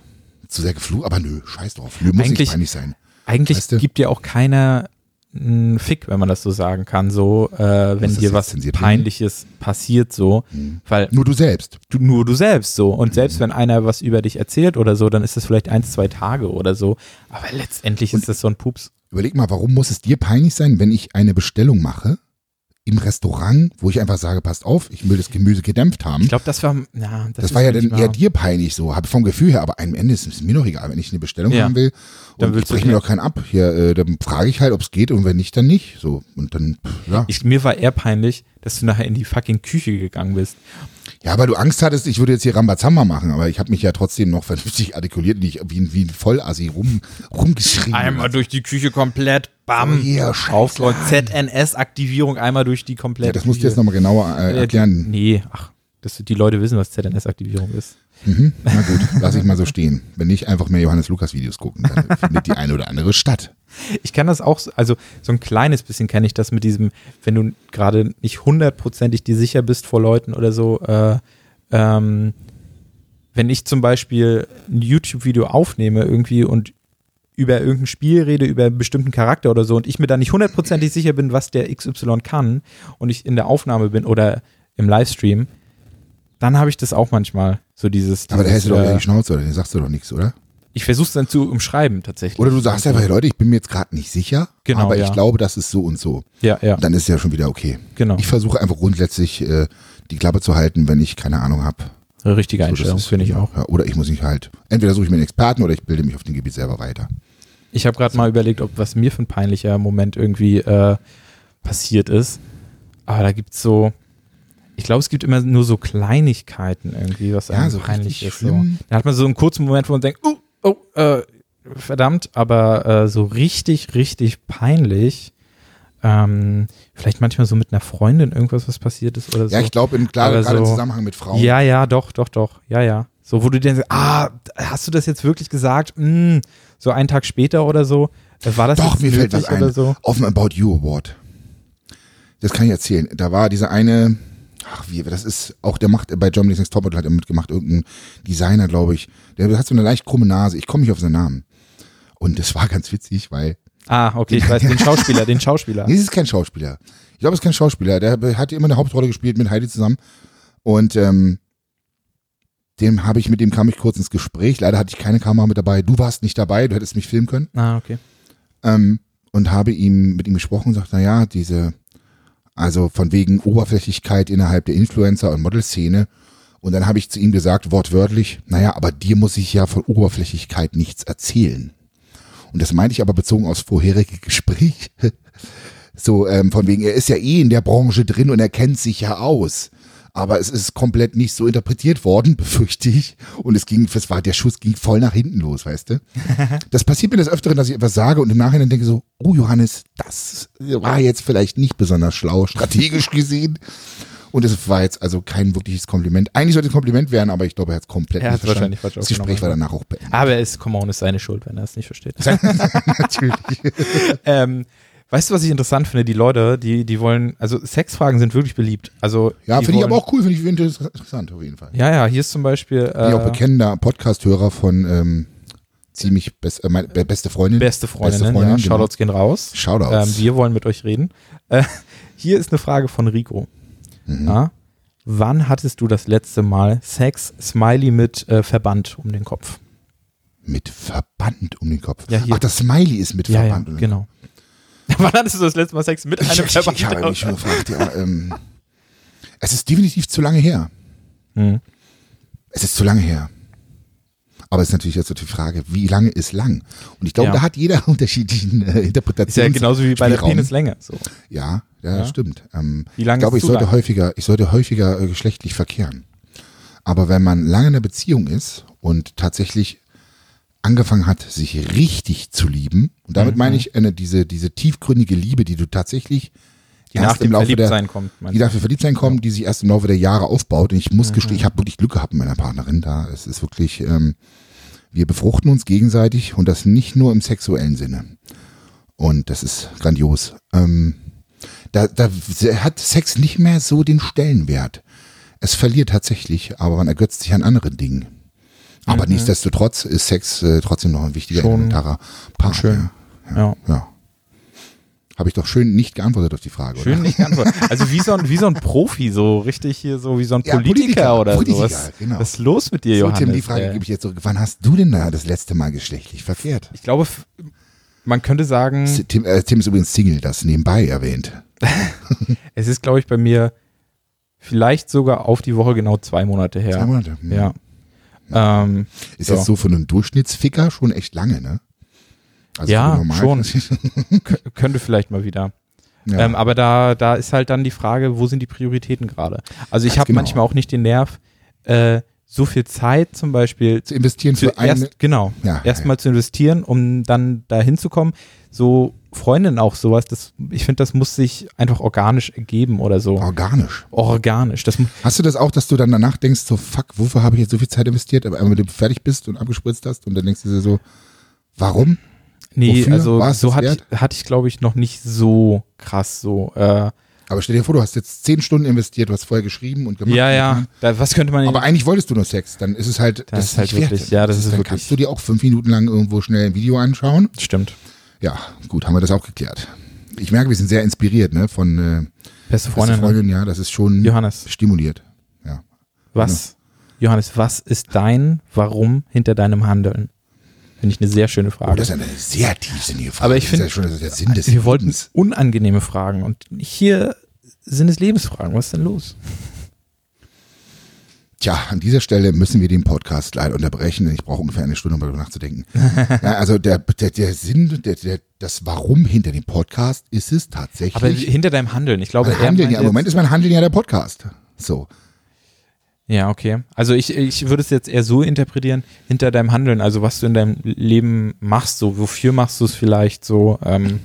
S1: zu sehr geflucht, aber nö, scheiß drauf. Nö, muss
S2: Eigentlich-
S1: nicht peinlich sein.
S2: Eigentlich
S1: Weißt du?
S2: gibt dir auch keiner einen Fick, wenn man das so sagen kann, so, äh, wenn dir was? Peinliches passiert, so, weil
S1: Nur du selbst.
S2: du, nur du selbst so. Und selbst wenn einer was über dich erzählt oder so, dann ist das vielleicht eins, zwei Tage oder so. Aber letztendlich ist das so ein Pups.
S1: Überleg mal, warum muss es dir peinlich sein, wenn ich eine Bestellung mache im Restaurant, wo ich einfach sage, passt auf, ich will das Gemüse gedämpft haben.
S2: Ich glaube, das war, ja, das,
S1: das war ja dann eher dir peinlich so, habe vom Gefühl her, aber am Ende ist es mir doch egal, wenn ich eine Bestellung
S2: Ja.
S1: haben will
S2: Dann
S1: und
S2: du
S1: breche mir doch keinen ab. Hier, äh, dann frage ich halt, ob es geht und wenn nicht, dann nicht. So und dann, pff, ja.
S2: Ich, mir war eher peinlich, dass du nachher in die fucking Küche gegangen bist.
S1: Ja, weil du Angst hattest, ich würde jetzt hier Rambazamba machen, aber ich habe mich ja trotzdem noch *laughs* vernünftig artikuliert und nicht wie, ein- wie ein Vollassi rum, rumgeschrien.
S2: Einmal durch die Küche komplett, bam,
S1: Oh, hier, Scheiße.
S2: Aufräumen, ZNS-Aktivierung einmal durch die komplette
S1: ja, das musst du jetzt nochmal genauer äh,
S2: Äh,
S1: erklären.
S2: Nee, ach, das, die Leute wissen, was ZNS-Aktivierung ist.
S1: Mhm. Na gut, lass ich mal so stehen. Wenn nicht, einfach mehr Johannes Lukas Videos gucken, dann *laughs* findet die eine oder andere statt.
S2: Ich kann das auch, so- also so ein kleines bisschen kenne ich das mit diesem, wenn du gerade nicht hundertprozentig dir sicher bist vor Leuten oder so, äh, ähm, wenn ich zum Beispiel ein YouTube-Video aufnehme irgendwie und über irgendein Spiel rede, über einen bestimmten Charakter oder so und ich mir da nicht hundertprozentig sicher bin, was der XY kann und ich in der Aufnahme bin oder im Livestream, dann habe ich das auch manchmal, so dieses, dieses
S1: Aber da hältst du doch
S2: äh,
S1: die Schnauze, oder? Den sagst du doch nichts, oder?
S2: Ich versuche es dann zu umschreiben tatsächlich.
S1: Oder du sagst einfach, Leute, ich bin mir jetzt gerade nicht sicher,
S2: Genau,
S1: aber
S2: ja.
S1: ich glaube, das ist so und so.
S2: ja, ja,
S1: Dann ist es ja schon wieder okay.
S2: genau.
S1: Ich versuche einfach grundsätzlich äh, die Klappe zu halten, wenn ich keine Ahnung habe.
S2: Richtige
S1: So,
S2: Einstellung,
S1: ist-
S2: finde ich auch.
S1: Ja, oder ich muss mich halt, entweder suche ich mir einen Experten oder ich bilde mich auf dem Gebiet selber weiter.
S2: Ich habe gerade mal überlegt, ob was mir für ein peinlicher Moment irgendwie äh, passiert ist. Aber da gibt es so, ich glaube, es gibt immer nur so Kleinigkeiten irgendwie, was
S1: Ja,
S2: einem
S1: so
S2: peinlich ist. So.
S1: schlimm.
S2: Da hat man so einen kurzen Moment, wo man denkt, oh, oh, äh, verdammt, aber äh, so richtig, richtig peinlich. Ähm, vielleicht manchmal so mit einer Freundin irgendwas, was passiert ist oder so.
S1: Ja, ich glaube, in- gerade im
S2: so-
S1: Zusammenhang mit Frauen.
S2: Ja, ja, doch, doch, doch. Ja, ja. So, wo du dir denkst, ah, hast du das jetzt wirklich gesagt? Hm, so einen Tag später oder so. Äh, War das
S1: Doch, mir fällt was ein.
S2: so?
S1: Auf dem About You Award. Das kann ich erzählen. Da war dieser eine, ach wie, das ist, auch der macht bei Germany's Next Topmodel hat er mitgemacht, irgendein Designer, glaube ich. Der hat so eine leicht krumme Nase. Ich komme nicht auf seinen Namen. Und das war ganz witzig, weil
S2: Ah, okay, ich weiß, den *laughs* Schauspieler, den Schauspieler.
S1: Nee, es ist kein Schauspieler. Ich glaube, es ist kein Schauspieler. Der hat immer eine Hauptrolle gespielt mit Heidi zusammen. Und ähm, dem habe ich, mit dem kam ich kurz ins Gespräch. Leider hatte ich keine Kamera mit dabei. Du warst nicht dabei, du hättest mich filmen können.
S2: Ah, okay.
S1: Ähm, und habe ihm mit ihm gesprochen und sagt, naja, diese, also von wegen Oberflächlichkeit innerhalb der Influencer- und Modelszene. Und dann habe ich zu ihm gesagt, wortwörtlich, naja, aber dir muss ich ja von Oberflächlichkeit nichts erzählen. Und das meinte ich aber bezogen aufs vorherige Gespräch. *laughs* So, ähm, von wegen, er ist ja eh in der Branche drin und er kennt sich ja aus. Aber es ist komplett nicht so interpretiert worden, *laughs* befürchte ich. Und es ging, es war, der Schuss ging voll nach hinten los, weißt du? *laughs* Das passiert mir des Öfteren, dass ich etwas sage und im Nachhinein denke so, oh Johannes, das war jetzt vielleicht nicht besonders schlau, strategisch *laughs* gesehen. Und es war jetzt also kein wirkliches Kompliment. Eigentlich sollte es ein Kompliment werden, aber ich glaube, er hat es komplett
S2: Er
S1: nicht verstanden.
S2: wahrscheinlich
S1: Das Gespräch war danach auch beendet.
S2: Aber es, come on, ist seine Schuld, wenn er es nicht versteht.
S1: Natürlich.
S2: ähm, weißt du, was ich interessant finde? Die Leute, die, die wollen, also Sexfragen sind wirklich beliebt. Also,
S1: Ja, finde ich aber auch cool, finde ich interessant auf jeden Fall.
S2: Ja, ja, hier ist zum Beispiel
S1: Bin ich auch
S2: äh,
S1: bekennender Podcast-Hörer von ähm, ziemlich best, äh, meine, be- beste Freundin.
S2: beste Freundinnen,
S1: Beste Freundin,
S2: ja.
S1: genau.
S2: Shoutouts gehen raus.
S1: Shoutouts.
S2: Ähm, wir wollen mit euch reden. Äh, hier ist eine Frage von Rico.
S1: Mhm.
S2: Ja? Wann hattest du das letzte Mal Sex, Smiley mit äh, Verband um den Kopf?
S1: Mit Verband um den Kopf.
S2: Ja, hier.
S1: Ach, das Smiley ist mit
S2: Ja, ja,
S1: Verband. um den
S2: genau. *laughs* Wann hattest du das letzte Mal Sex mit
S1: Ich,
S2: einem
S1: ich,
S2: Verband?
S1: ich habe mich schon gefragt, ja, ähm, es ist definitiv zu lange her.
S2: Hm.
S1: Es ist zu lange her. Aber es ist natürlich jetzt so die Frage, wie lange ist lang? Und ich glaube,
S2: Ja.
S1: da hat jeder *laughs* unterschiedlichen äh,
S2: Ist
S1: Interpretationen.
S2: ja genauso wie bei der. Penislänge. So.
S1: Ja, ja,
S2: Ja.
S1: stimmt. Ähm,
S2: Wie lange
S1: ich glaube,
S2: ist
S1: ich sollte
S2: lang?
S1: häufiger, ich sollte häufiger äh, geschlechtlich verkehren. Aber wenn man lange in einer Beziehung ist und tatsächlich angefangen hat, sich richtig zu lieben, und damit
S2: Mhm.
S1: meine ich eine, diese, diese tiefgründige Liebe, die du tatsächlich
S2: Die nach dem
S1: Laufe der,
S2: Verliebtsein kommt.
S1: die
S2: meinst du?
S1: dafür verliebt sein kommen, die sich erst im Laufe der Jahre aufbaut. Und ich
S2: Mhm.
S1: muss gestehen, ich habe wirklich Glück gehabt mit meiner Partnerin da. Es ist wirklich, ähm, wir befruchten uns gegenseitig und das nicht nur im sexuellen Sinne. Und das ist grandios. Ähm, da, da hat Sex nicht mehr so den Stellenwert. Es verliert tatsächlich, aber man ergötzt sich an anderen Dingen. Aber
S2: Mhm.
S1: nichtsdestotrotz ist Sex äh, trotzdem noch ein wichtiger,
S2: Schon
S1: elementarer Part.
S2: schön.
S1: Ja.
S2: Ja.
S1: ja. Habe ich doch schön nicht geantwortet auf die Frage,
S2: Schön
S1: oder?
S2: nicht geantwortet. Also wie so, ein, wie so ein Profi, so richtig hier, so wie so ein
S1: Ja,
S2: Politiker,
S1: Politiker,
S2: oder
S1: Politiker,
S2: sowas.
S1: genau.
S2: Was ist los mit dir,
S1: So,
S2: Johannes?
S1: Tim, die Frage
S2: ey?
S1: gebe ich jetzt zurück. Wann hast du denn da das letzte Mal geschlechtlich verkehrt?
S2: Ich glaube, man könnte sagen,
S1: Tim, äh, Tim ist übrigens Single, das nebenbei erwähnt. *laughs*
S2: es ist, glaube ich, bei mir vielleicht sogar auf die Woche genau zwei Monate her.
S1: Zwei Monate. Hm.
S2: Ja. Ähm,
S1: Ist
S2: So.
S1: jetzt so für einen Durchschnittsficker schon echt lange, ne? Also
S2: Ja, *laughs* k- könnte vielleicht mal wieder.
S1: ja.
S2: Ähm, aber da, da ist halt dann die Frage, wo sind die Prioritäten gerade? Also ich habe
S1: genau.
S2: manchmal auch nicht den Nerv, äh, so viel Zeit zum Beispiel
S1: zu investieren für eine.
S2: genau,
S1: Ja,
S2: erstmal zu investieren, um dann da hinzukommen. So Freundin auch sowas, das, ich finde, das muss sich einfach organisch ergeben oder so.
S1: Organisch.
S2: Organisch. Das,
S1: Hast du das auch, dass du dann danach denkst, so fuck, wofür habe ich jetzt so viel Zeit investiert, aber wenn du fertig bist und abgespritzt hast und dann denkst du dir so, warum?
S2: nee,
S1: Wofür?
S2: also so hatte ich, hatte ich glaube ich, noch nicht so krass so. Äh,
S1: Aber stell dir vor, du hast jetzt zehn Stunden investiert, du hast vorher geschrieben und gemacht.
S2: ja, ja. Da, was könnte man
S1: Aber eigentlich wolltest du nur Sex, dann ist es halt, das,
S2: ist halt
S1: nicht wert.
S2: wirklich- ja, das ist
S1: dann
S2: wirklich-
S1: kannst du dir auch fünf Minuten lang irgendwo schnell ein Video anschauen.
S2: Stimmt.
S1: Ja, gut, haben wir das auch geklärt. Ich merke, wir sind sehr inspiriert, ne, von äh,
S2: Beste
S1: Freundin,
S2: Freundin. ne?
S1: Freundin, ja, das ist schon
S2: Johannes,
S1: stimuliert. Ja.
S2: was, Johannes, was ist dein Warum hinter deinem Handeln? Finde ich eine sehr schöne
S1: Oh,
S2: Frage.
S1: das ist eine sehr tiefsinnige Frage.
S2: Aber ich finde,
S1: ja schon der Sinn des
S2: wir wollten unangenehme Fragen und hier sind es Lebensfragen. Was ist denn los?
S1: Tja, an dieser Stelle müssen wir den Podcast leider unterbrechen. denn Ich brauche ungefähr eine Stunde, um darüber nachzudenken. *laughs* ja, also der, der, der Sinn, der, der, das Warum hinter dem Podcast ist es tatsächlich.
S2: Aber hinter deinem Handeln, ich glaube,
S1: Handeln, ja, im Moment ist mein Handeln ja der Podcast. So.
S2: Ja, okay. Also ich, ich würde es jetzt eher so interpretieren, hinter deinem Handeln, also was du in deinem Leben machst, so wofür machst du es vielleicht so, ähm,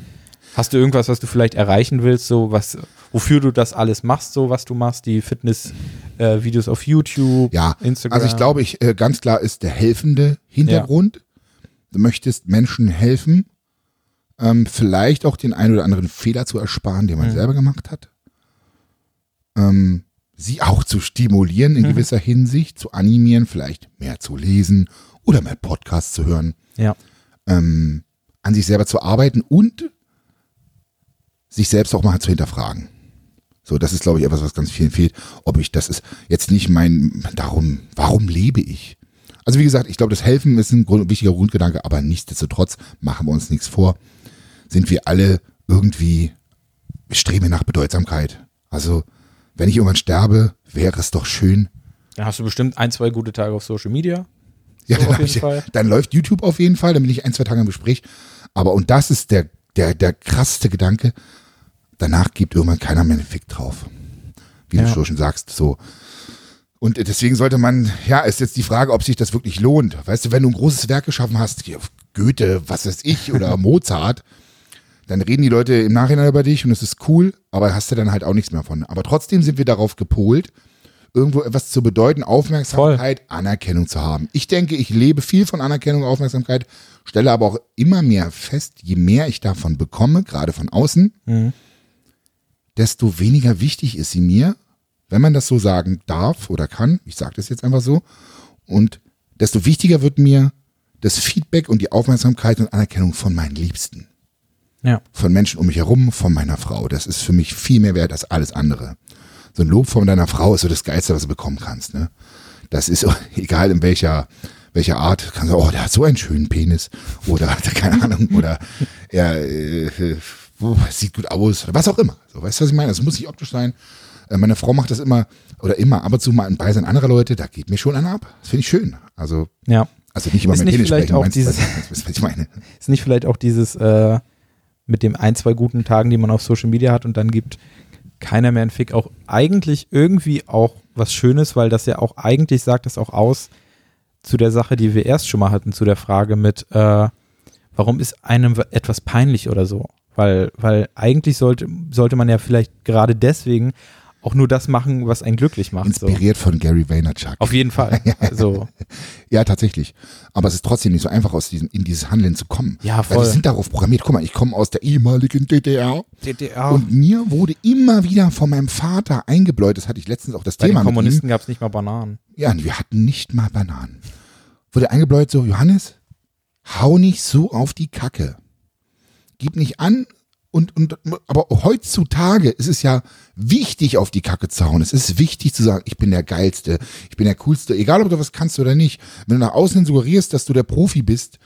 S2: hast du irgendwas, was du vielleicht erreichen willst, so was, wofür du das alles machst, so was du machst, die Fitness-Videos äh, auf YouTube,
S1: Ja,
S2: Instagram.
S1: also ich glaube, ich äh, ganz klar ist der helfende Hintergrund. Du möchtest Menschen helfen, ähm, vielleicht auch den einen oder anderen Fehler zu ersparen, den man
S2: Mhm.
S1: selber gemacht hat. Ähm, sie auch zu stimulieren in
S2: Mhm.
S1: gewisser Hinsicht, zu animieren, vielleicht mehr zu lesen oder mehr Podcasts zu hören,
S2: Ja,
S1: ähm, an sich selber zu arbeiten und sich selbst auch mal zu hinterfragen. So, das ist, glaube ich, etwas, was ganz vielen fehlt. Ob ich, das ist jetzt nicht mein, darum, warum lebe ich? Also, wie gesagt, ich glaube, das Helfen ist ein Grund, wichtiger Grundgedanke, aber nichtsdestotrotz machen wir uns nichts vor. Sind wir alle irgendwie, streben nach Bedeutsamkeit. Also, wenn ich irgendwann sterbe, wäre es doch schön.
S2: dann hast du bestimmt ein, zwei gute Tage auf Social Media.
S1: Ja,
S2: So, *laughs*
S1: dann,
S2: auf
S1: hab
S2: jeden
S1: ich,
S2: Fall.
S1: dann läuft YouTube auf jeden Fall, dann bin ich ein, zwei Tage im Gespräch. Aber, und das ist der, der, der krasseste Gedanke, danach gibt irgendwann keiner mehr einen Fick drauf. Wie
S2: Ja.
S1: du schon sagst, so. Und deswegen sollte man, ja, ist jetzt die Frage, ob sich das wirklich lohnt. Weißt du, wenn du ein großes Werk geschaffen hast, Goethe, was weiß ich, oder *laughs* Mozart, dann reden die Leute im Nachhinein über dich und es ist cool, aber hast du dann halt auch nichts mehr von. Aber trotzdem sind wir darauf gepolt, irgendwo etwas zu bedeuten, Aufmerksamkeit, Anerkennung zu haben. Ich denke, ich lebe viel von Anerkennung, Aufmerksamkeit, stelle aber auch immer mehr fest, je mehr ich davon bekomme, gerade von außen,
S2: Mhm.
S1: desto weniger wichtig ist sie mir, wenn man das so sagen darf oder kann. Ich sage das jetzt einfach so. Und desto wichtiger wird mir das Feedback und die Aufmerksamkeit und Anerkennung von meinen Liebsten
S2: Ja.
S1: von Menschen um mich herum, von meiner Frau. Das ist für mich viel mehr wert als alles andere. So ein Lob von deiner Frau ist so das Geilste, was du bekommen kannst. Ne? Das ist *laughs* egal in welcher, welcher Art, kannst du, oh, der hat so einen schönen Penis oder *laughs* keine Ahnung oder er äh, oh, sieht gut aus, was auch immer. So, weißt du, was ich meine? Das muss nicht optisch sein. Äh, meine Frau macht das immer oder immer ab und zu mal im Beisein anderer Leute, da geht mir schon einer ab. Das finde ich schön. Also,
S2: Ja.
S1: also nicht immer
S2: Ist
S1: mit
S2: nicht
S1: Penis
S2: vielleicht
S1: sprechen,
S2: auch
S1: meinst,
S2: dieses-
S1: weißt du, was ich meine? *laughs*
S2: Ist nicht vielleicht auch dieses äh, mit dem ein, zwei guten Tagen, die man auf Social Media hat und dann gibt keiner mehr einen Fick auch eigentlich irgendwie auch was Schönes, weil das ja auch eigentlich sagt das auch aus zu der Sache, die wir erst schon mal hatten, zu der Frage mit, äh, warum ist einem etwas peinlich oder so? Weil, weil eigentlich sollte, sollte man ja vielleicht gerade deswegen auch nur das machen, was einen glücklich macht. So.
S1: Inspiriert von Gary Vaynerchuk.
S2: Auf jeden Fall. *laughs* So.
S1: Ja, tatsächlich. Aber es ist trotzdem nicht so einfach, aus diesem, in dieses Handeln zu kommen.
S2: Ja,
S1: Weil
S2: voll.
S1: die sind darauf programmiert. Guck mal, ich komme aus der ehemaligen DDR.
S2: DDR.
S1: Und mir wurde immer wieder von meinem Vater eingebläut, das hatte ich letztens auch das
S2: Bei den
S1: Thema mit ihm.
S2: Kommunisten gab es nicht mal Bananen.
S1: Ja, und wir hatten nicht mal Bananen. Wurde eingebläut so, Johannes, hau nicht so auf die Kacke. Gib nicht an und, und, aber heutzutage ist es ja wichtig, auf die Kacke zu hauen. Es ist wichtig zu sagen, ich bin der Geilste, ich bin der Coolste, egal ob du was kannst oder nicht. Wenn du nach außen suggerierst, dass du der Profi bist,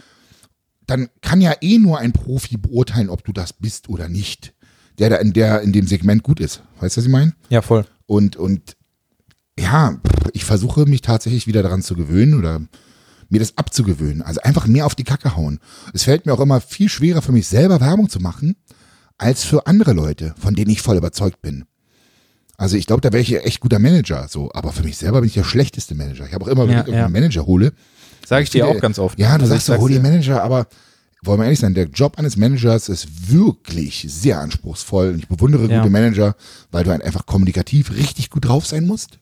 S1: dann kann ja eh nur ein Profi beurteilen, ob du das bist oder nicht. Der da in, der in dem Segment gut ist. Weißt du, was ich meine?
S2: Ja, voll.
S1: Und, und ja, ich versuche mich tatsächlich wieder daran zu gewöhnen oder mir das abzugewöhnen. Also einfach mehr auf die Kacke hauen. Es fällt mir auch immer viel schwerer für mich selber Werbung zu machen, als für andere Leute, von denen ich voll überzeugt bin. Also ich glaube, da wäre ich ja echt guter Manager, so. Aber für mich selber bin ich der schlechteste Manager. Ich habe auch immer, wenn
S2: Ja,
S1: ich irgendeinen
S2: ja.
S1: Manager hole.
S2: Sage ich dir auch ganz oft.
S1: Ja, du
S2: Also
S1: sagst so, hol
S2: dir.
S1: den Manager, aber wollen wir ehrlich sein, der Job eines Managers ist wirklich sehr anspruchsvoll. Und ich bewundere
S2: Ja.
S1: gute Manager, weil du halt einfach kommunikativ richtig gut drauf sein musst.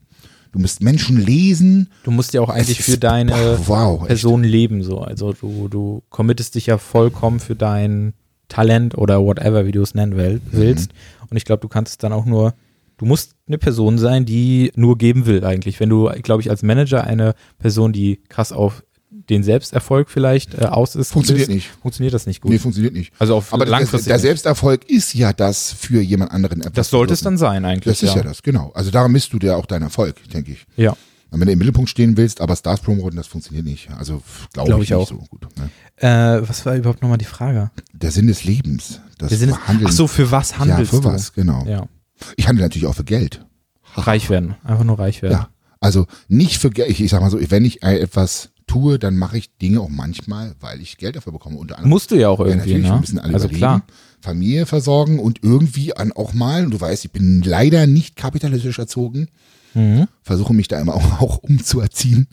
S1: Du musst Menschen lesen.
S2: Du musst ja auch eigentlich für deine
S1: Wow, wow, echt.
S2: Person leben so. Also du, du committest dich ja vollkommen für dein Talent oder whatever, wie du es nennen will,
S1: Mhm.
S2: willst. Und ich glaube, du kannst es dann auch nur, du musst eine Person sein, die nur geben will eigentlich. Wenn du, glaube ich, als Manager eine Person, die krass auf den Selbsterfolg vielleicht äh, aus ist,
S1: Funktioniert nicht.
S2: funktioniert das nicht gut.
S1: Nee, funktioniert nicht.
S2: also auf
S1: Aber
S2: langfristig.
S1: der
S2: nicht.
S1: Selbsterfolg ist ja das für jemand anderen etwas.
S2: das sollte es dann sein eigentlich.
S1: Das ist ja. das, genau. Also daran misst du dir auch deinen Erfolg, denke ich.
S2: Ja.
S1: Wenn du im Mittelpunkt stehen willst, aber Stars promoten, das funktioniert nicht. Also glaube
S2: Glaub
S1: ich,
S2: ich
S1: nicht
S2: auch.
S1: so gut. Ne?
S2: Äh, was war überhaupt nochmal die Frage?
S1: Der Sinn des Lebens. Das
S2: Wir sind es,
S1: Handeln.
S2: ach so, für was handelst
S1: ja, für
S2: du?
S1: was, genau.
S2: Ja.
S1: Ich handle natürlich auch für Geld.
S2: Reich werden. Einfach nur reich werden.
S1: Ja. Also nicht für Geld. Ich, ich sag mal so, wenn ich etwas tue, dann mache ich Dinge auch manchmal, weil ich Geld dafür bekomme. Unter anderem
S2: Musst du ja auch
S1: ja,
S2: irgendwie,
S1: natürlich, wir
S2: ne?
S1: müssen alle
S2: Also
S1: überleben,
S2: klar.
S1: Familie versorgen und irgendwie an auch mal, und du weißt, ich bin leider nicht kapitalistisch erzogen,
S2: Mhm.
S1: versuche mich da immer auch, *laughs* auch umzuerziehen.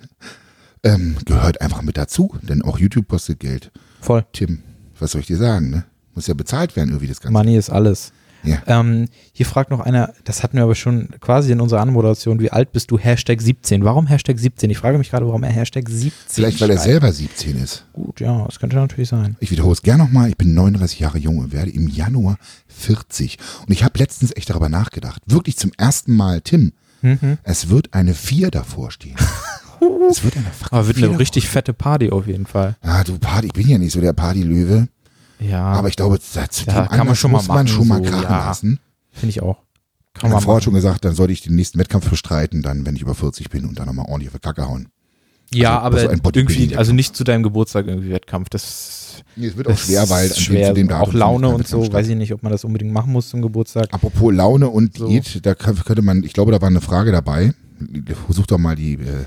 S1: Ähm, gehört einfach mit dazu, denn auch YouTube kostet Geld.
S2: Voll.
S1: Tim, was soll ich dir sagen, ne? Muss ja bezahlt werden, irgendwie das Ganze.
S2: Money ist alles.
S1: Ja.
S2: Ähm, hier fragt noch einer, das hatten wir aber schon quasi in unserer Anmoderation, wie alt bist du? Hashtag 17. Warum Hashtag 17? Ich frage mich gerade, warum er Hashtag 17
S1: Vielleicht, weil er
S2: schreibt.
S1: selber 17 ist.
S2: Gut, ja, das könnte natürlich sein.
S1: Ich wiederhole es gerne nochmal. Ich bin 39 Jahre jung und werde im Januar 40. Und ich habe letztens echt darüber nachgedacht. Wirklich zum ersten Mal, Tim,
S2: Mhm.
S1: es wird eine 4 davor stehen. *laughs* es wird eine
S2: Aber wird
S1: 4
S2: eine richtig fette Party auf jeden Fall.
S1: Ah, du Party, ich bin ja nicht so der Partylöwe,
S2: Ja,
S1: aber ich glaube, dazu
S2: Ja, kann man schon mal
S1: muss man
S2: machen,
S1: schon mal
S2: so,
S1: krachen
S2: ja.
S1: lassen.
S2: finde ich auch. Kann
S1: Meine
S2: man
S1: Frau hat
S2: machen.
S1: schon gesagt, dann sollte ich den nächsten Wettkampf bestreiten, dann, wenn ich über 40 bin und dann nochmal ordentlich auf die Kacke hauen.
S2: Ja,
S1: also
S2: aber
S1: so ein Bodybuilding-
S2: irgendwie, also nicht zu deinem Geburtstag irgendwie Wettkampf. Das,
S1: Nee, es wird auch schwer, weil
S2: ist
S1: an dem-
S2: schwer.
S1: zu dem Datum
S2: auch Laune und so,
S1: statt.
S2: weiß ich nicht, ob man das unbedingt machen muss zum Geburtstag.
S1: Apropos Laune und
S2: So.
S1: Diät, da könnte man, ich glaube, da war eine Frage dabei. Such doch mal die äh,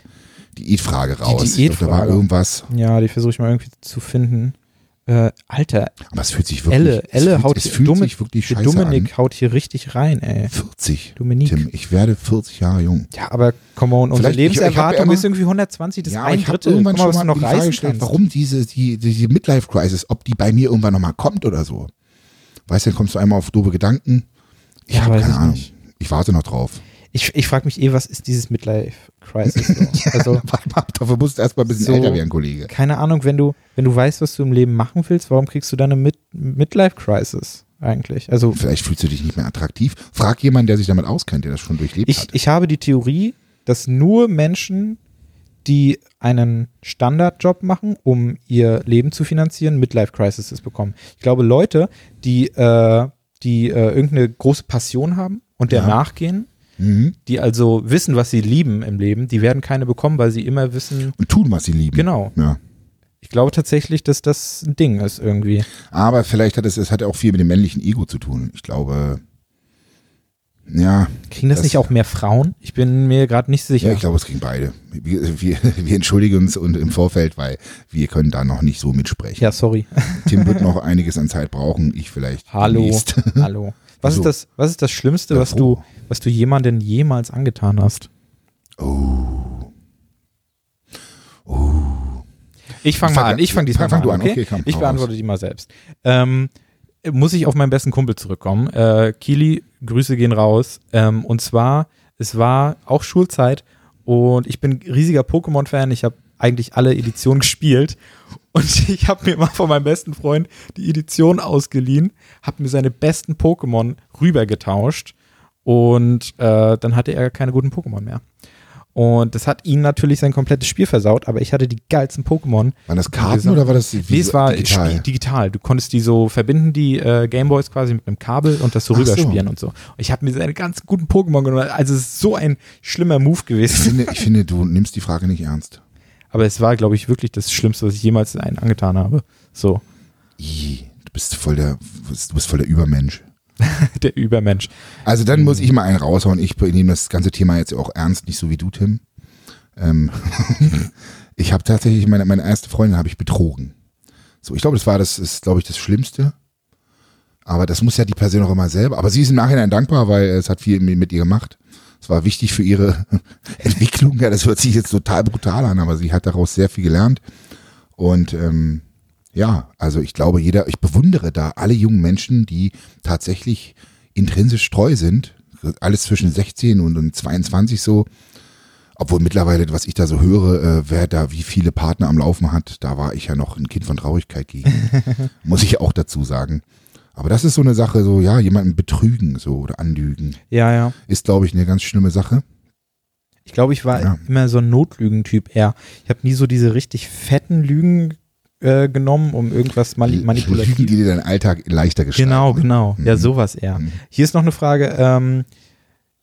S1: Diätfrage raus. Ich glaub, Da war irgendwas,
S2: Ja, die versuche ich mal irgendwie zu finden. Äh, Alter,
S1: aber es fühlt sich wirklich,
S2: Elle, Elle
S1: fühlt,
S2: haut
S1: es fühlt
S2: Domin-
S1: sich wirklich scheiße
S2: Dominik
S1: an.
S2: haut hier richtig rein, ey.
S1: 40.
S2: Dominik.
S1: Tim, ich werde 40 Jahre jung.
S2: Ja, aber come on, unsere
S1: Vielleicht- ich- ich
S2: Lebenserwartung
S1: immer-
S2: ist irgendwie 120, das
S1: ja,
S2: ein
S1: ich
S2: Drittel.
S1: irgendwann
S2: mal,
S1: schon mal
S2: noch
S1: die Frage gestellt, warum diese, die, diese Midlife-Crisis, ob die bei mir irgendwann nochmal kommt oder so. Weißt du, dann kommst du einmal auf doofe Gedanken. Ich
S2: Ja,
S1: habe keine
S2: ich
S1: Ahnung.
S2: nicht.
S1: Ich warte noch drauf.
S2: Ich, ich frage mich eh, was ist dieses Midlife-Crisis? So? *laughs* Also, *laughs*
S1: dafür musst du erstmal ein bisschen
S2: So.
S1: älter werden, Kollege.
S2: keine Ahnung, wenn du, wenn du weißt, was du im Leben machen willst, warum kriegst du dann eine Mid Midlife-Crisis eigentlich? Also,
S1: Vielleicht fühlst du dich nicht mehr attraktiv. Frag jemanden, der sich damit auskennt, der das schon durchlebt
S2: ich,
S1: hat.
S2: ich habe die Theorie, dass nur Menschen, die einen Standardjob machen, um ihr Leben zu finanzieren, Midlife-Crisis bekommen. Ich glaube, Leute, die, äh, die äh, irgendeine große Passion haben und der
S1: Ja.
S2: nachgehen,
S1: Mhm.
S2: die also wissen, was sie lieben im Leben, die werden keine bekommen, weil sie immer wissen,
S1: Und tun, was sie lieben.
S2: Genau.
S1: Ja.
S2: ich glaube tatsächlich, dass das ein Ding ist irgendwie.
S1: Aber vielleicht hat es, es hat auch viel mit dem männlichen Ego zu tun. Ich glaube, ja,
S2: Kriegen das,
S1: Das-
S2: nicht auch mehr Frauen? Ich bin mir gerade nicht sicher.
S1: ja, ich glaube, es kriegen beide. Wir, wir, *laughs* wir entschuldigen uns und im Vorfeld, weil wir können da noch nicht so mitsprechen.
S2: ja, sorry.
S1: Tim wird *laughs* noch einiges an Zeit brauchen, ich vielleicht
S2: Hallo.
S1: demnächst.
S2: Hallo. *laughs* Was
S1: So.
S2: ist das, was ist das Schlimmste,
S1: Ja,
S2: was
S1: oh.
S2: du, was du jemandem jemals angetan hast?
S1: Oh.
S2: Ich fange
S1: Fang-
S2: mal an. Ich fange diesmal
S1: fang du
S2: an. Okay?
S1: Okay, komm,
S2: ich beantworte die mal selbst. Ähm, muss ich auf meinen besten Kumpel zurückkommen. Äh, Kili Grüße gehen raus. Ähm, und zwar, es war auch Schulzeit und ich bin riesiger Pokémon-Fan. Ich habe eigentlich alle Editionen *laughs* gespielt. Und *laughs* ich habe mir mal von meinem besten Freund die Edition ausgeliehen, habe mir seine besten Pokémon rübergetauscht und äh, dann hatte er keine guten Pokémon mehr. Und das hat ihn natürlich sein komplettes Spiel versaut, aber ich hatte die geilsten Pokémon.
S1: Waren das Karten oder war das
S2: Nee, es war digital? Spiel, digital. Du konntest die so verbinden, die äh, Gameboys quasi mit einem Kabel und das so
S1: Ach so.
S2: rüberspielen und so. Und ich habe mir seine ganz guten Pokémon genommen. Also es ist so ein schlimmer Move
S1: Ich
S2: gewesen.
S1: finde, ich finde, du *laughs* nimmst die Frage nicht ernst.
S2: Aber es war, glaube ich, wirklich das Schlimmste, was ich jemals einen angetan habe. So,
S1: Ih, du bist voll der, du bist voll der Übermensch. *laughs*
S2: der Übermensch.
S1: Also dann muss ich mal einen raushauen. Ich nehme das ganze Thema jetzt auch ernst, nicht so wie du, Tim. Ähm, *laughs* ich habe tatsächlich meine, meine erste Freundin habe ich betrogen. So, ich glaube, das war das ist, glaube ich, das Schlimmste. Aber das muss ja die Person auch immer selber. Aber sie ist im Nachhinein dankbar, weil es hat viel mit ihr gemacht. Es war wichtig für ihre *laughs* Entwicklung. Ja, das hört sich jetzt total brutal an, aber sie hat daraus sehr viel gelernt. Und ähm, ja, also ich glaube, jeder, ich bewundere da alle jungen Menschen, die tatsächlich intrinsisch treu sind. Alles zwischen 16 und, und 22 so. Obwohl mittlerweile, was ich da so höre, äh, wer da wie viele Partner am Laufen hat, da war ich ja noch ein Kind von Traurigkeit gegen. *laughs* Muss ich auch dazu sagen. Aber das ist so eine Sache, so, ja, jemanden betrügen, so, oder anlügen.
S2: Ja, ja.
S1: Ist, glaube ich, eine ganz schlimme Sache.
S2: Ich glaube, ich war
S1: Ja.
S2: immer so ein Notlügentyp eher. Ich habe nie so diese richtig fetten Lügen äh, genommen, um irgendwas mani
S1: Lügen,
S2: manipulativ.
S1: die dir deinen Alltag leichter gestalten.
S2: Genau, genau. Ja,
S1: Mhm.
S2: sowas eher.
S1: Mhm.
S2: Hier ist noch eine Frage. Ähm,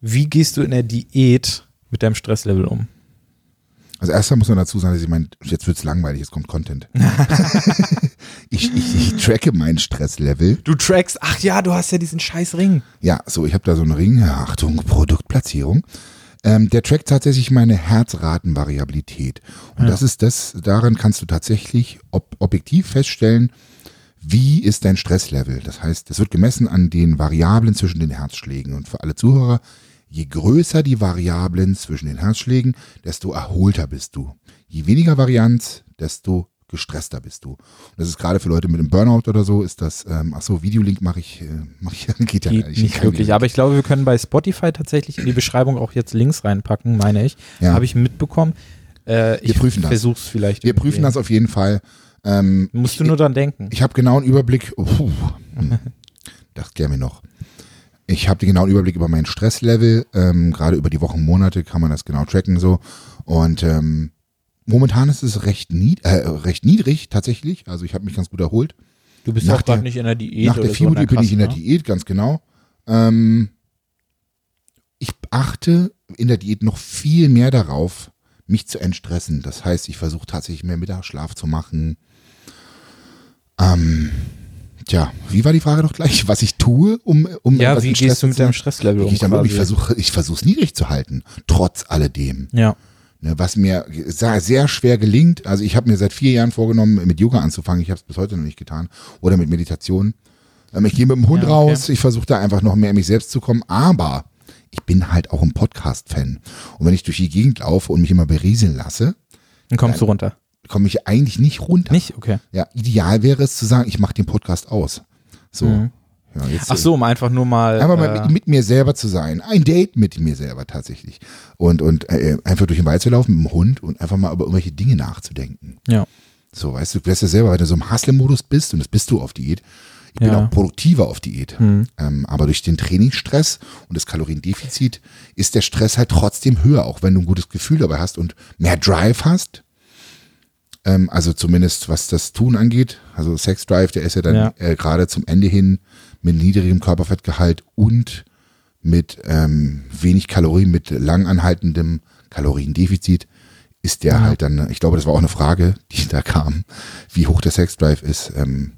S2: wie gehst du in der Diät mit deinem Stresslevel um?
S1: Also erstmal muss man dazu sagen, dass ich mein, jetzt wird's langweilig, jetzt kommt Content. *laughs* ich, ich, ich tracke mein Stresslevel.
S2: Du trackst, ach ja, du hast ja diesen scheiß Ring.
S1: Ja, so, ich habe da so einen Ring, Achtung, Produktplatzierung. Ähm, der trackt tatsächlich meine Herzratenvariabilität. Und
S2: Ja.
S1: das ist das, daran kannst du tatsächlich ob, objektiv feststellen, wie ist dein Stresslevel. Das heißt, das wird gemessen an den Variablen zwischen den Herzschlägen. Und für alle Zuhörer, je größer die Variablen zwischen den Herzschlägen, desto erholter bist du. Je weniger Varianz, desto gestresster bist du. Und das ist gerade für Leute mit einem Burnout oder so, ist das, ähm, ach so, Videolink mache ich, äh, mach ich, *laughs* geht ja
S2: Geht
S1: nicht.
S2: nicht wirklich. Aber ich glaube, wir können bei Spotify tatsächlich in die Beschreibung auch jetzt Links reinpacken, meine ich.
S1: Ja.
S2: Habe ich mitbekommen. Äh, ich
S1: prüfen das.
S2: versuch's vielleicht.
S1: Wir
S2: irgendwie.
S1: prüfen das auf jeden Fall. Ähm,
S2: Musst
S1: ich,
S2: du nur dran denken.
S1: Ich habe genau einen Überblick. Oh, das klären wir noch. Ich habe den genauen Überblick über mein Stresslevel. Ähm, Gerade über die Wochen, Monate kann man das genau tracken so. Und ähm, momentan ist es recht, nied äh, recht niedrig tatsächlich. Also ich habe mich ganz gut erholt.
S2: Du bist
S1: nach
S2: auch gerade nicht in der Diät.
S1: Nach der
S2: so
S1: FIBO bin ich in der
S2: ne?
S1: Diät, ganz genau. Ähm, ich achte in der Diät noch viel mehr darauf, mich zu entstressen. Das heißt, ich versuche tatsächlich mehr Mittagsschlaf zu machen. Ähm, tja, wie war die Frage noch gleich? *laughs* Was ich tue, um, um
S2: Ja, wie gehst du mit deinem? Stresslevel um?
S1: ich damit? Ich versuche ich versuche es niedrig zu halten, trotz alledem.
S2: Ja.
S1: Ne, was mir sehr, schwer gelingt, also ich habe mir seit vier Jahren vorgenommen, mit Yoga anzufangen, ich habe es bis heute noch nicht getan, oder mit Meditation. Ähm, Ich gehe mit dem Hund
S2: Ja, okay.
S1: raus, ich versuche da einfach noch mehr in mich selbst zu kommen, aber ich bin halt auch ein Podcast-Fan. Und wenn ich durch die Gegend laufe und mich immer berieseln lasse,
S2: Dann kommst du runter.
S1: komme ich eigentlich nicht runter.
S2: Nicht? Okay.
S1: Ja, ideal wäre es zu sagen, ich mache den Podcast aus. So.
S2: Mhm.
S1: Ja,
S2: Ach so, um einfach nur mal.
S1: Einfach mal
S2: äh,
S1: mit, mit mir selber zu sein. Ein Date mit mir selber tatsächlich. Und, und äh, einfach durch den Wald zu laufen mit dem Hund und einfach mal über irgendwelche Dinge nachzudenken.
S2: Ja.
S1: So, weißt du, du weißt ja selber, wenn du so im Hustle-Modus bist, und das bist du auf Diät, ich bin
S2: Ja.
S1: auch produktiver auf Diät.
S2: Mhm.
S1: Ähm, aber durch den Trainingsstress und das Kaloriendefizit ist der Stress halt trotzdem höher, auch wenn du ein gutes Gefühl dabei hast und mehr Drive hast. Ähm, also zumindest was das Tun angeht. Also Sex Drive, der ist ja dann
S2: Ja.
S1: äh, gerade zum Ende hin mit niedrigem Körperfettgehalt und mit ähm, wenig Kalorien, mit lang anhaltendem Kaloriendefizit ist der
S2: Ja.
S1: halt dann, ich glaube, das war auch eine Frage, die da kam, wie hoch der Sex Drive ist. Ähm,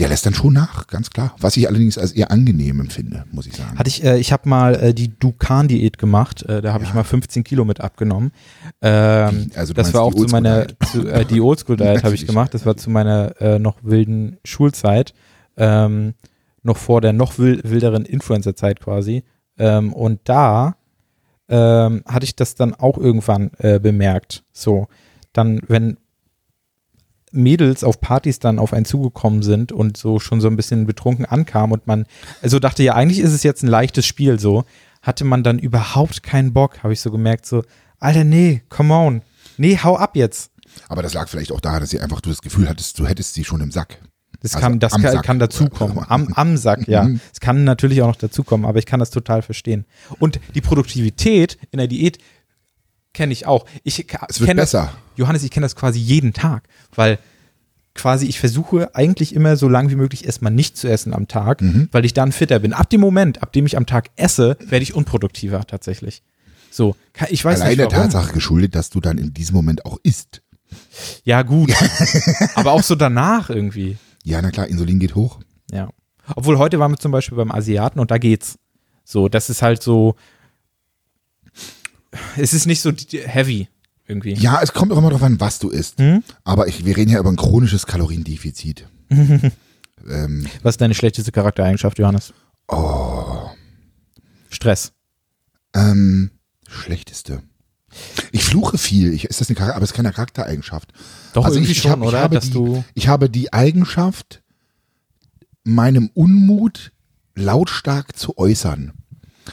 S1: der lässt dann schon nach, ganz klar. Was ich allerdings als eher angenehm empfinde, muss ich sagen.
S2: Hatte ich, äh, ich habe mal äh, die Dukan-Diät gemacht, äh, da habe ich
S1: Ja.
S2: mal 15 Kilo mit abgenommen. Ähm?
S1: Also
S2: das war auch zu meiner, zu, äh, die Oldschool-Diät habe ich *laughs* gemacht, das war zu meiner äh, noch wilden Schulzeit, ähm, noch vor der noch wil wilderen Influencer-Zeit quasi. Ähm, und da ähm, hatte ich das dann auch irgendwann äh, bemerkt. So, dann, wenn Mädels auf Partys dann auf einen zugekommen sind und so schon so ein bisschen betrunken ankamen und man also dachte ja, eigentlich ist es jetzt ein leichtes Spiel so, hatte man dann überhaupt keinen Bock, habe ich so gemerkt, so, Alter, nee, come on, nee, hau ab jetzt.
S1: Aber das lag vielleicht auch daran, dass sie einfach du das Gefühl hattest, du hättest sie schon im Sack.
S2: Das
S1: Also
S2: kann, das kann, kann dazukommen. Am, *laughs* am Sack, ja.
S1: Mhm.
S2: Es kann natürlich auch noch dazukommen, aber ich kann das total verstehen. Und die Produktivität in der Diät kenne ich auch. Ich
S1: Es wird besser.
S2: Das, Johannes, ich kenne das quasi jeden Tag, weil quasi ich versuche eigentlich immer so lange wie möglich erstmal nicht zu essen am Tag,
S1: Mhm.
S2: weil ich dann fitter bin. Ab dem Moment, ab dem ich am Tag esse, werde ich unproduktiver tatsächlich. So, ich weiß
S1: Allein der
S2: nicht warum.
S1: Tatsache geschuldet, dass du dann in diesem Moment auch isst.
S2: Ja, gut. *laughs* aber auch so danach irgendwie.
S1: Ja, na klar, Insulin geht hoch.
S2: Ja. Obwohl heute waren wir zum Beispiel beim Asiaten und da geht's. So, das ist halt so. Es ist nicht so heavy irgendwie.
S1: Ja, es kommt auch immer darauf an, was du isst.
S2: Hm?
S1: Aber ich, wir reden ja über ein chronisches Kaloriendefizit. *laughs* ähm,
S2: Was ist deine schlechteste Charaktereigenschaft, Johannes?
S1: oh,
S2: Stress.
S1: ähm, schlechteste. Ich fluche viel. Ich, ist das eine aber es ist keine Charaktereigenschaft.
S2: Doch,
S1: Also
S2: irgendwie
S1: ich, ich
S2: schon,
S1: hab, ich
S2: oder?
S1: Habe
S2: Dass
S1: die,
S2: du.
S1: ich habe die Eigenschaft, meinem Unmut lautstark zu äußern.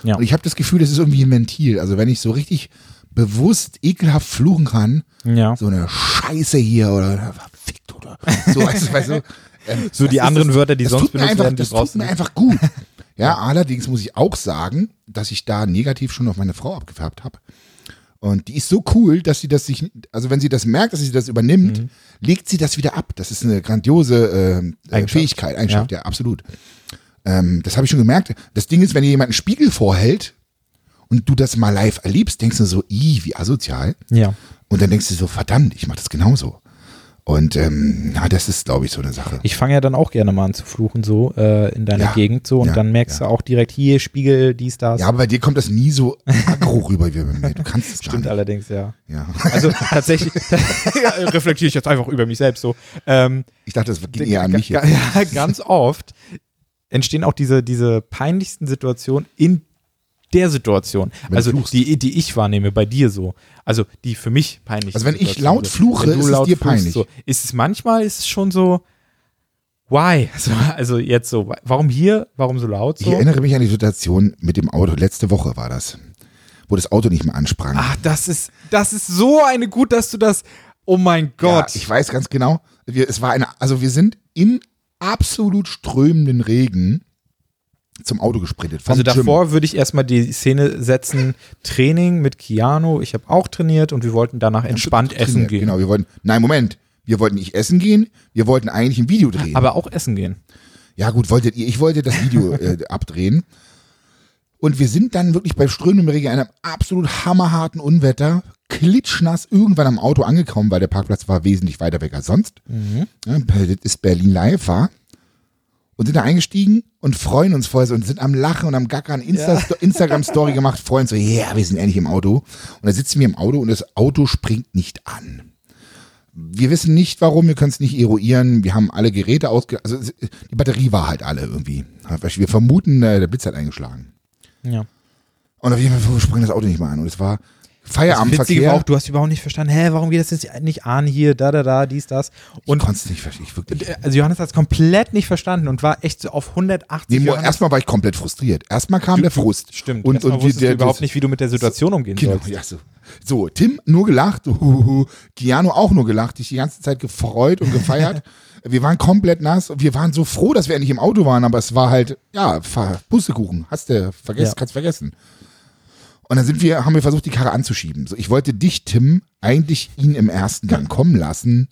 S2: Ja.
S1: Und ich habe das Gefühl, das ist irgendwie ein Ventil. Also wenn ich so richtig bewusst ekelhaft fluchen kann,
S2: Ja.
S1: so eine Scheiße hier oder verfickt oder so, weißt du, weißt du, ähm, *laughs*
S2: So die
S1: ist
S2: anderen
S1: das,
S2: Wörter, die sonst benutzt
S1: einfach,
S2: werden, die
S1: das tut
S2: du
S1: mir einfach gut. *laughs* Ja, allerdings muss ich auch sagen, dass ich da negativ schon auf meine Frau abgefärbt habe. Und die ist so cool, dass sie das sich, also wenn sie das merkt, dass sie das übernimmt,
S2: Mhm.
S1: legt sie das wieder ab. Das ist eine grandiose ähm, äh,
S2: Eigenschaft.
S1: Fähigkeit, Eigenschaft, ja, absolut. Ähm, das habe ich schon gemerkt. Das Ding ist, wenn dir jemand einen Spiegel vorhält und du das mal live erlebst, denkst du so, i, wie asozial.
S2: Ja.
S1: Und dann denkst du so, verdammt, ich mache das genauso. Und ähm, ja, das ist, glaube ich, so eine Sache.
S2: Ich fange ja dann auch gerne mal an zu fluchen, so äh, in deiner
S1: Ja,
S2: Gegend so. Und
S1: ja,
S2: dann merkst
S1: ja.
S2: du auch direkt hier, Spiegel, dies, das.
S1: Ja, aber bei dir kommt das nie so aggro rüber wie bei mir. Du kannst es *laughs* gar
S2: Stimmt
S1: nicht.
S2: allerdings, ja.
S1: Ja.
S2: Also tatsächlich *laughs* *laughs* reflektiere ich jetzt einfach über mich selbst so. Ähm,
S1: Ich dachte, das ging eher an mich jetzt.
S2: Ja, ganz oft entstehen auch diese, diese peinlichsten Situationen in der Situation.
S1: Wenn
S2: also
S1: fluchst.
S2: die, die ich wahrnehme bei dir so. Also die für mich peinlich.
S1: Also wenn ich laut fluche, ist es
S2: laut
S1: dir
S2: fluchst,
S1: peinlich.
S2: So, ist es manchmal, ist es schon so, why? *laughs* So, also jetzt so, warum hier, warum so laut
S1: Ich
S2: so?
S1: erinnere mich an die Situation mit dem Auto. Letzte Woche war das, wo das Auto nicht mehr ansprang.
S2: Ach, das ist, das ist so eine gut, dass du das, oh mein Gott.
S1: Ja, ich weiß ganz genau. Wir, es war eine, also wir sind im absolut strömenden Regen zum Auto gesprintet.
S2: Also
S1: Gym.
S2: davor würde ich erstmal die Szene setzen, Training mit Keanu, ich habe auch trainiert und wir wollten danach entspannt essen
S1: Trainiert,
S2: gehen.
S1: Genau, wir wollten, nein, Moment. Wir wollten nicht essen gehen, wir wollten eigentlich ein Video drehen.
S2: Aber auch essen gehen.
S1: Ja, gut, wolltet ihr. Ich wollte das Video äh, *laughs* abdrehen. Und wir sind dann wirklich bei strömendem Regen, einem absolut hammerharten Unwetter, klitschnass irgendwann am Auto angekommen, weil der Parkplatz war wesentlich weiter weg als sonst. Ja, das ist Berlin live war. Und sind da eingestiegen und freuen uns voll so und sind am Lachen und am Gackern Insta *laughs* Instagram-Story gemacht, freuen uns so, ja, yeah, wir sind endlich im Auto. Und da sitzen wir im Auto und das Auto springt nicht an. Wir wissen nicht warum, wir können es nicht eruieren. Wir haben alle Geräte ausge... Also die Batterie war halt alle irgendwie. Wir vermuten, äh, der Blitz hat eingeschlagen.
S2: Ja.
S1: Und auf jeden Fall sprang das Auto nicht mehr an. Und es war
S2: Das Witzige war
S1: Feierabendverkehr.
S2: auch, du hast überhaupt nicht verstanden, hä, warum geht das jetzt nicht an hier, da, da, da, dies, das.
S1: ich
S2: Und
S1: konnte es nicht verstehen. Ich wirklich.
S2: also Johannes hat es komplett nicht verstanden und war echt so auf 180
S1: Nee, erstmal war ich komplett frustriert. Erstmal kam der Frust.
S2: Stimmt,
S1: Und, und
S2: wusstest
S1: der,
S2: du überhaupt
S1: das-
S2: nicht, wie du mit der Situation umgehen
S1: Genau,
S2: sollst.
S1: ja, so. so, Tim nur gelacht, *laughs* huhuhu. Keanu auch nur gelacht, dich die ganze Zeit gefreut und gefeiert. *laughs* wir waren komplett nass und wir waren so froh, dass wir endlich im Auto waren, aber es war halt, ja, Pustekuchen, hast du vergessen,
S2: Ja.
S1: kannst vergessen. Und dann sind wir, haben wir versucht, die Karre anzuschieben. So, ich wollte dich, Tim, eigentlich ihn im ersten Gang kommen lassen.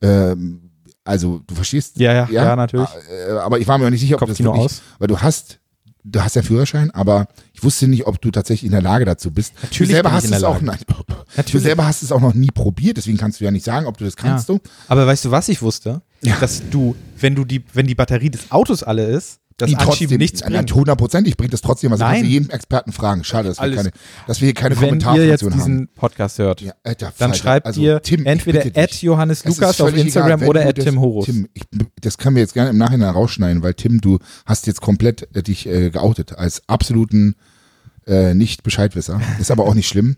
S1: Ähm, also, du verstehst?
S2: Ja, ja, ja, natürlich.
S1: Äh, aber ich war mir auch nicht sicher, ob du das wirklich,
S2: aus.
S1: weil du hast, du hast ja Führerschein, aber ich wusste nicht, ob du tatsächlich in der Lage dazu bist.
S2: Natürlich
S1: du selber hast
S2: in der
S1: es auch, nein, du
S2: Natürlich.
S1: selber hast es auch noch nie probiert, deswegen kannst du ja nicht sagen, ob du das kannst
S2: Ja.
S1: du.
S2: Aber weißt du, was ich wusste?
S1: Ja.
S2: Dass du, wenn du die, wenn die Batterie des Autos alle ist, das
S1: Die
S2: Anschieben nichts
S1: nein,
S2: bringt.
S1: hundertprozentig bringt das trotzdem was. Kannst
S2: Nein.
S1: jeden Experten fragen. Schade, dass wir
S2: Alles.
S1: keine, dass wir hier keine
S2: Wenn ihr jetzt
S1: Kommentarfunktion
S2: diesen
S1: haben.
S2: Podcast hört,
S1: Ja, alter
S2: dann
S1: Falter.
S2: schreibt
S1: Also,
S2: ihr
S1: Tim, ich
S2: entweder at. Johannes
S1: Es
S2: Lukas auf Instagram
S1: egal, wenn
S2: oder at Tim Horus.
S1: Tim, ich, das können wir jetzt gerne im Nachhinein rausschneiden, weil Tim, du hast jetzt komplett äh, dich äh, geoutet als absoluten äh, nicht Bescheidwisser. Ist aber auch nicht schlimm.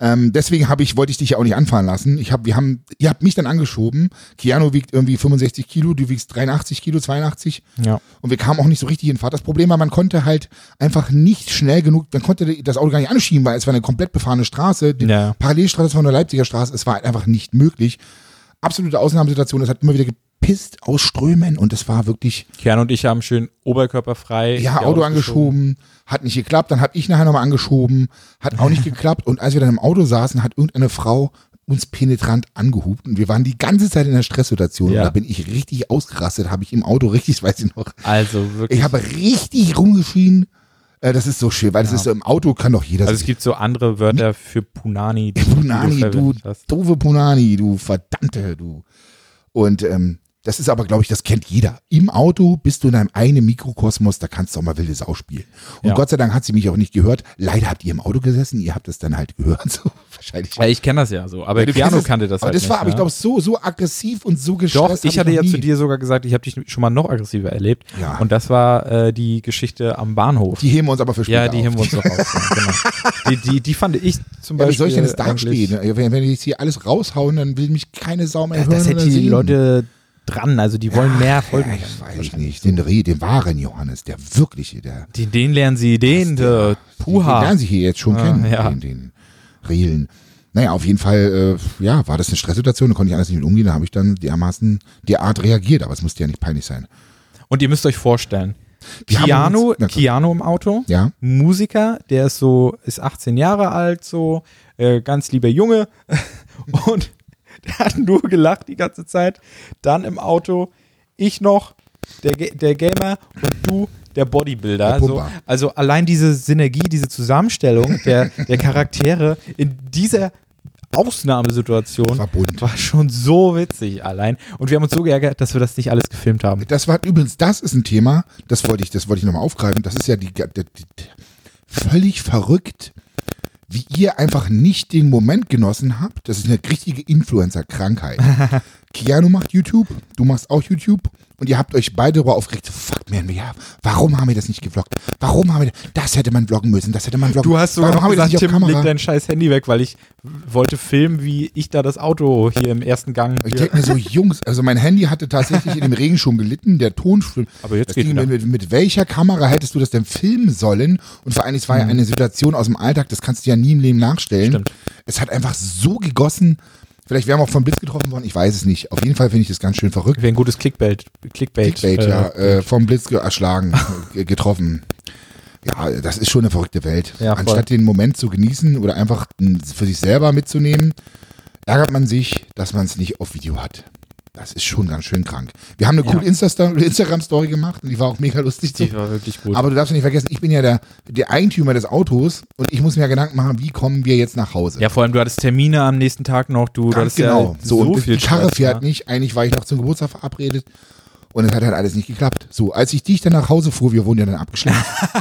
S1: Ähm, deswegen habe ich, wollte ich dich ja auch nicht anfahren lassen. Ich hab, wir haben, ihr habt mich dann angeschoben. Keanu wiegt irgendwie 65 Kilo, du wiegst 83 Kilo, 82.
S2: Ja.
S1: Und wir kamen auch nicht so richtig in Fahrt. Das Problem war, man konnte halt einfach nicht schnell genug, man konnte das Auto gar nicht anschieben, weil es war eine komplett befahrene Straße. Die
S2: Ja.
S1: Parallelstraße von der Leipziger Straße, es war halt einfach nicht möglich. Absolute Ausnahmesituation, es hat immer wieder gepisst aus Strömen und es war wirklich,
S2: Kern und ich haben schön oberkörperfrei.
S1: ja, Auto angeschoben, hat nicht geklappt, dann habe ich nachher nochmal angeschoben, hat auch nicht *laughs* geklappt und als wir dann im Auto saßen, hat irgendeine Frau uns penetrant angehupt und wir waren die ganze Zeit in der Stresssituation
S2: Ja.
S1: und da bin ich richtig ausgerastet, habe ich im Auto richtig, *laughs* weiß ich noch,
S2: Also wirklich.
S1: ich habe richtig rumgeschrien. Äh, Das ist so schön, weil das ist so im Auto kann doch jeder
S2: also es gibt so andere Wörter für Punani. *laughs* die
S1: Punani, du
S2: hast.
S1: doofe Punani, du verdammte, du. Und ähm, das ist aber, glaube ich, das kennt jeder. Im Auto bist du in einem eigenen Mikrokosmos, da kannst du auch mal wilde Sau spielen. Und
S2: Ja.
S1: Gott sei Dank hat sie mich auch nicht gehört. Leider habt ihr im Auto gesessen, ihr habt es dann halt gehört. *laughs* So, wahrscheinlich.
S2: Ja, ich kenne das ja so, aber
S1: Ja,
S2: Keanu kannte das
S1: aber
S2: halt
S1: das
S2: nicht.
S1: war, aber ich
S2: ja.
S1: glaube, so, so aggressiv und so gestresst.
S2: Doch, ich hatte
S1: noch
S2: ja
S1: nie.
S2: zu dir sogar gesagt, ich habe dich schon mal noch aggressiver erlebt.
S1: Ja.
S2: Und das war äh, die Geschichte am Bahnhof.
S1: Die heben wir uns aber für später
S2: ja, die
S1: auf.
S2: heben wir uns noch auf. genau. *laughs* die, die, die fand ich zum
S1: Ja, wie
S2: Beispiel.
S1: soll ich denn das dastehen? Wenn, wenn die jetzt hier alles raushauen, dann will mich keine Sau mehr hören
S2: das hätte die. Leute dran, also die wollen mehr Folgen.
S1: Ja, ich weiß nicht. Den, den wahren Johannes, der wirkliche, der.
S2: Den, den lernen sie, den, der
S1: Den
S2: Puha.
S1: lernen Sie hier jetzt schon
S2: Ah,
S1: kennen,
S2: ja.
S1: den, den Reelen. Naja, auf jeden Fall, äh, ja, war das eine Stresssituation, da konnte ich alles nicht mit umgehen, da habe ich dann dermaßen derart reagiert, aber es musste ja nicht peinlich sein.
S2: Und ihr müsst euch vorstellen,
S1: Wir
S2: Keanu,
S1: uns- na,
S2: Keanu im Auto,
S1: Ja,
S2: Musiker, der ist so, ist 18 Jahre alt, so, äh, ganz lieber Junge *laughs* und der *laughs* hat nur gelacht die ganze Zeit. Dann im Auto, ich noch, der, der Gamer und du, der Bodybuilder.
S1: Der
S2: so,
S1: Pumper.
S2: also allein diese Synergie, diese Zusammenstellung der, der Charaktere in dieser Ausnahmesituation
S1: War
S2: war schon so witzig allein. Und wir haben uns so geärgert, dass wir das nicht alles gefilmt haben.
S1: das war übrigens, das ist ein Thema, das wollte ich, das wollte ich nochmal aufgreifen, das ist ja die, die, die, völlig verrückt, wie ihr einfach nicht den Moment genossen habt. Das ist eine richtige Influencer-Krankheit. *laughs* Keanu macht YouTube, du machst auch YouTube und ihr habt euch beide darüber aufgeregt, fuck man, ja, warum haben wir das nicht gevloggt? Warum haben wir das hätte man vloggen müssen, das hätte man vloggen
S2: Du hast sogar
S1: Warum
S2: noch
S1: haben wir das
S2: gesagt, Tim, leg dein scheiß Handy weg, weil ich wollte filmen, wie ich da das Auto hier im ersten Gang.
S1: Ich denke mir so, Jungs, also mein Handy hatte tatsächlich in dem Regen schon gelitten, der Ton
S2: Aber jetzt
S1: das
S2: geht
S1: mit, mit welcher Kamera hättest du das denn filmen sollen? Und vor allem, es war ja eine Situation aus dem Alltag, das kannst du ja nie im Leben nachstellen.
S2: Mhm. Stimmt.
S1: Es hat einfach so gegossen. Vielleicht wären wir auch vom Blitz getroffen worden, ich weiß es nicht. Auf jeden Fall finde ich das ganz schön verrückt.
S2: Wäre ein gutes Clickbait. Clickbait,
S1: Clickbait,
S2: äh,
S1: ja, äh, vom Blitz ge erschlagen, äh, getroffen. Ja, das ist schon eine verrückte Welt.
S2: Ja.
S1: Anstatt den Moment zu genießen oder einfach für sich selber mitzunehmen, ärgert man sich, dass man es nicht auf Video hat. Das ist schon ganz schön krank. Wir haben eine
S2: Ja.
S1: coole Insta Instagram-Story gemacht und die war auch mega lustig.
S2: Die
S1: So.
S2: war wirklich gut.
S1: Aber du darfst ja nicht vergessen, ich bin ja der, der Eigentümer des Autos und ich muss mir ja Gedanken machen, wie kommen wir jetzt nach Hause.
S2: ja, vor allem, du hattest Termine am nächsten Tag noch. Du, du
S1: Ganz
S2: hattest
S1: genau.
S2: ja
S1: so, und
S2: viel
S1: die Karre
S2: Stress,
S1: fährt
S2: ne?
S1: nicht. Eigentlich war ich noch zum Geburtstag verabredet und es hat halt alles nicht geklappt. So, als ich dich dann nach Hause fuhr, wir wurden ja dann abgeschleppt.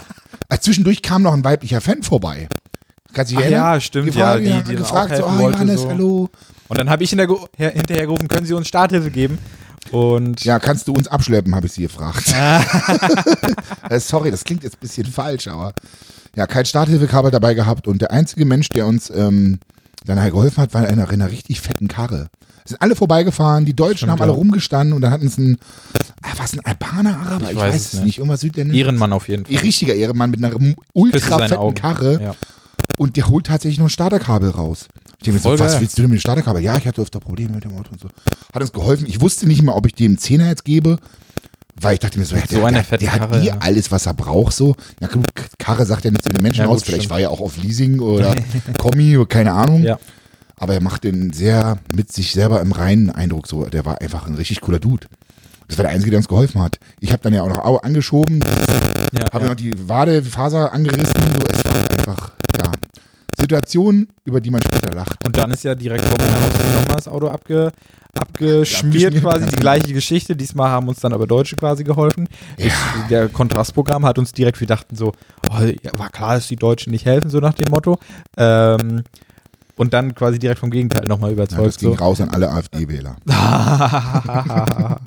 S1: *laughs* Zwischendurch kam noch ein weiblicher Fan vorbei. Kannst du dich erinnern?
S2: ja, stimmt,
S1: Gefragt,
S2: ja, die- die
S1: gefragt, so,
S2: wollte,
S1: Johannes,
S2: so.
S1: hallo.
S2: Und dann habe ich hinter, her, hinterher gerufen, können Sie uns Starthilfe geben? Und
S1: Ja, kannst du uns abschleppen, habe ich sie gefragt. *laughs* Äh, Sorry, das klingt jetzt ein bisschen falsch, aber ja, kein Starthilfekabel dabei gehabt und der einzige Mensch, der uns ähm, dann halt geholfen hat, war in einer, in einer richtig fetten Karre. Es sind alle vorbeigefahren, die Deutschen
S2: Stimmt,
S1: haben alle
S2: ja.
S1: rumgestanden und dann hatten es ein, ah, was, ein Albaner, Araber? Ich, weiß, es nicht, irgendwas Südländisch.
S2: Ehrenmann auf jeden Fall.
S1: Ein richtiger Ehrenmann mit einer ultra fetten. Karre
S2: Ja.
S1: Und der holt tatsächlich noch ein Starterkabel raus. Ich denke mir so, was willst du denn mit dem Starterkabel? Ja, ich hatte öfter Probleme mit dem Auto und so. Hat uns geholfen. Ich wusste nicht mal, ob ich dem Zehner jetzt gebe, weil ich dachte mir so, ja,
S2: so
S1: der,
S2: einer
S1: der, der hat
S2: Karre,
S1: eh
S2: ja.
S1: alles, was er braucht. So, ja, genug Karre sagt ja nichts zu den Menschen
S2: Ja, gut,
S1: aus. Vielleicht
S2: stimmt.
S1: war er auch auf Leasing oder *laughs* Kommi, oder keine Ahnung.
S2: Ja.
S1: Aber er macht den sehr mit sich selber im reinen Eindruck. So, der war einfach ein richtig cooler Dude. Das war der Einzige, der uns geholfen hat. Ich habe dann ja auch noch angeschoben,
S2: Ja,
S1: habe
S2: ja.
S1: noch die Wadefaser angerissen. So, es war einfach, ja, Situationen, über die man später lacht.
S2: Und dann ist ja direkt vor meiner Haustür nochmal das Auto abge, abgeschmiert, quasi
S1: ja.
S2: die gleiche Geschichte. Diesmal haben uns dann aber Deutsche quasi geholfen. Ich, der Kontrastprogramm hat uns direkt, wir dachten so, oh, ja, war klar, dass die Deutschen nicht helfen, so nach dem Motto. Ähm, und dann quasi direkt vom Gegenteil nochmal
S1: Ja,
S2: überzeugt.
S1: das ging
S2: so.
S1: raus an alle AfD-Wähler. *laughs*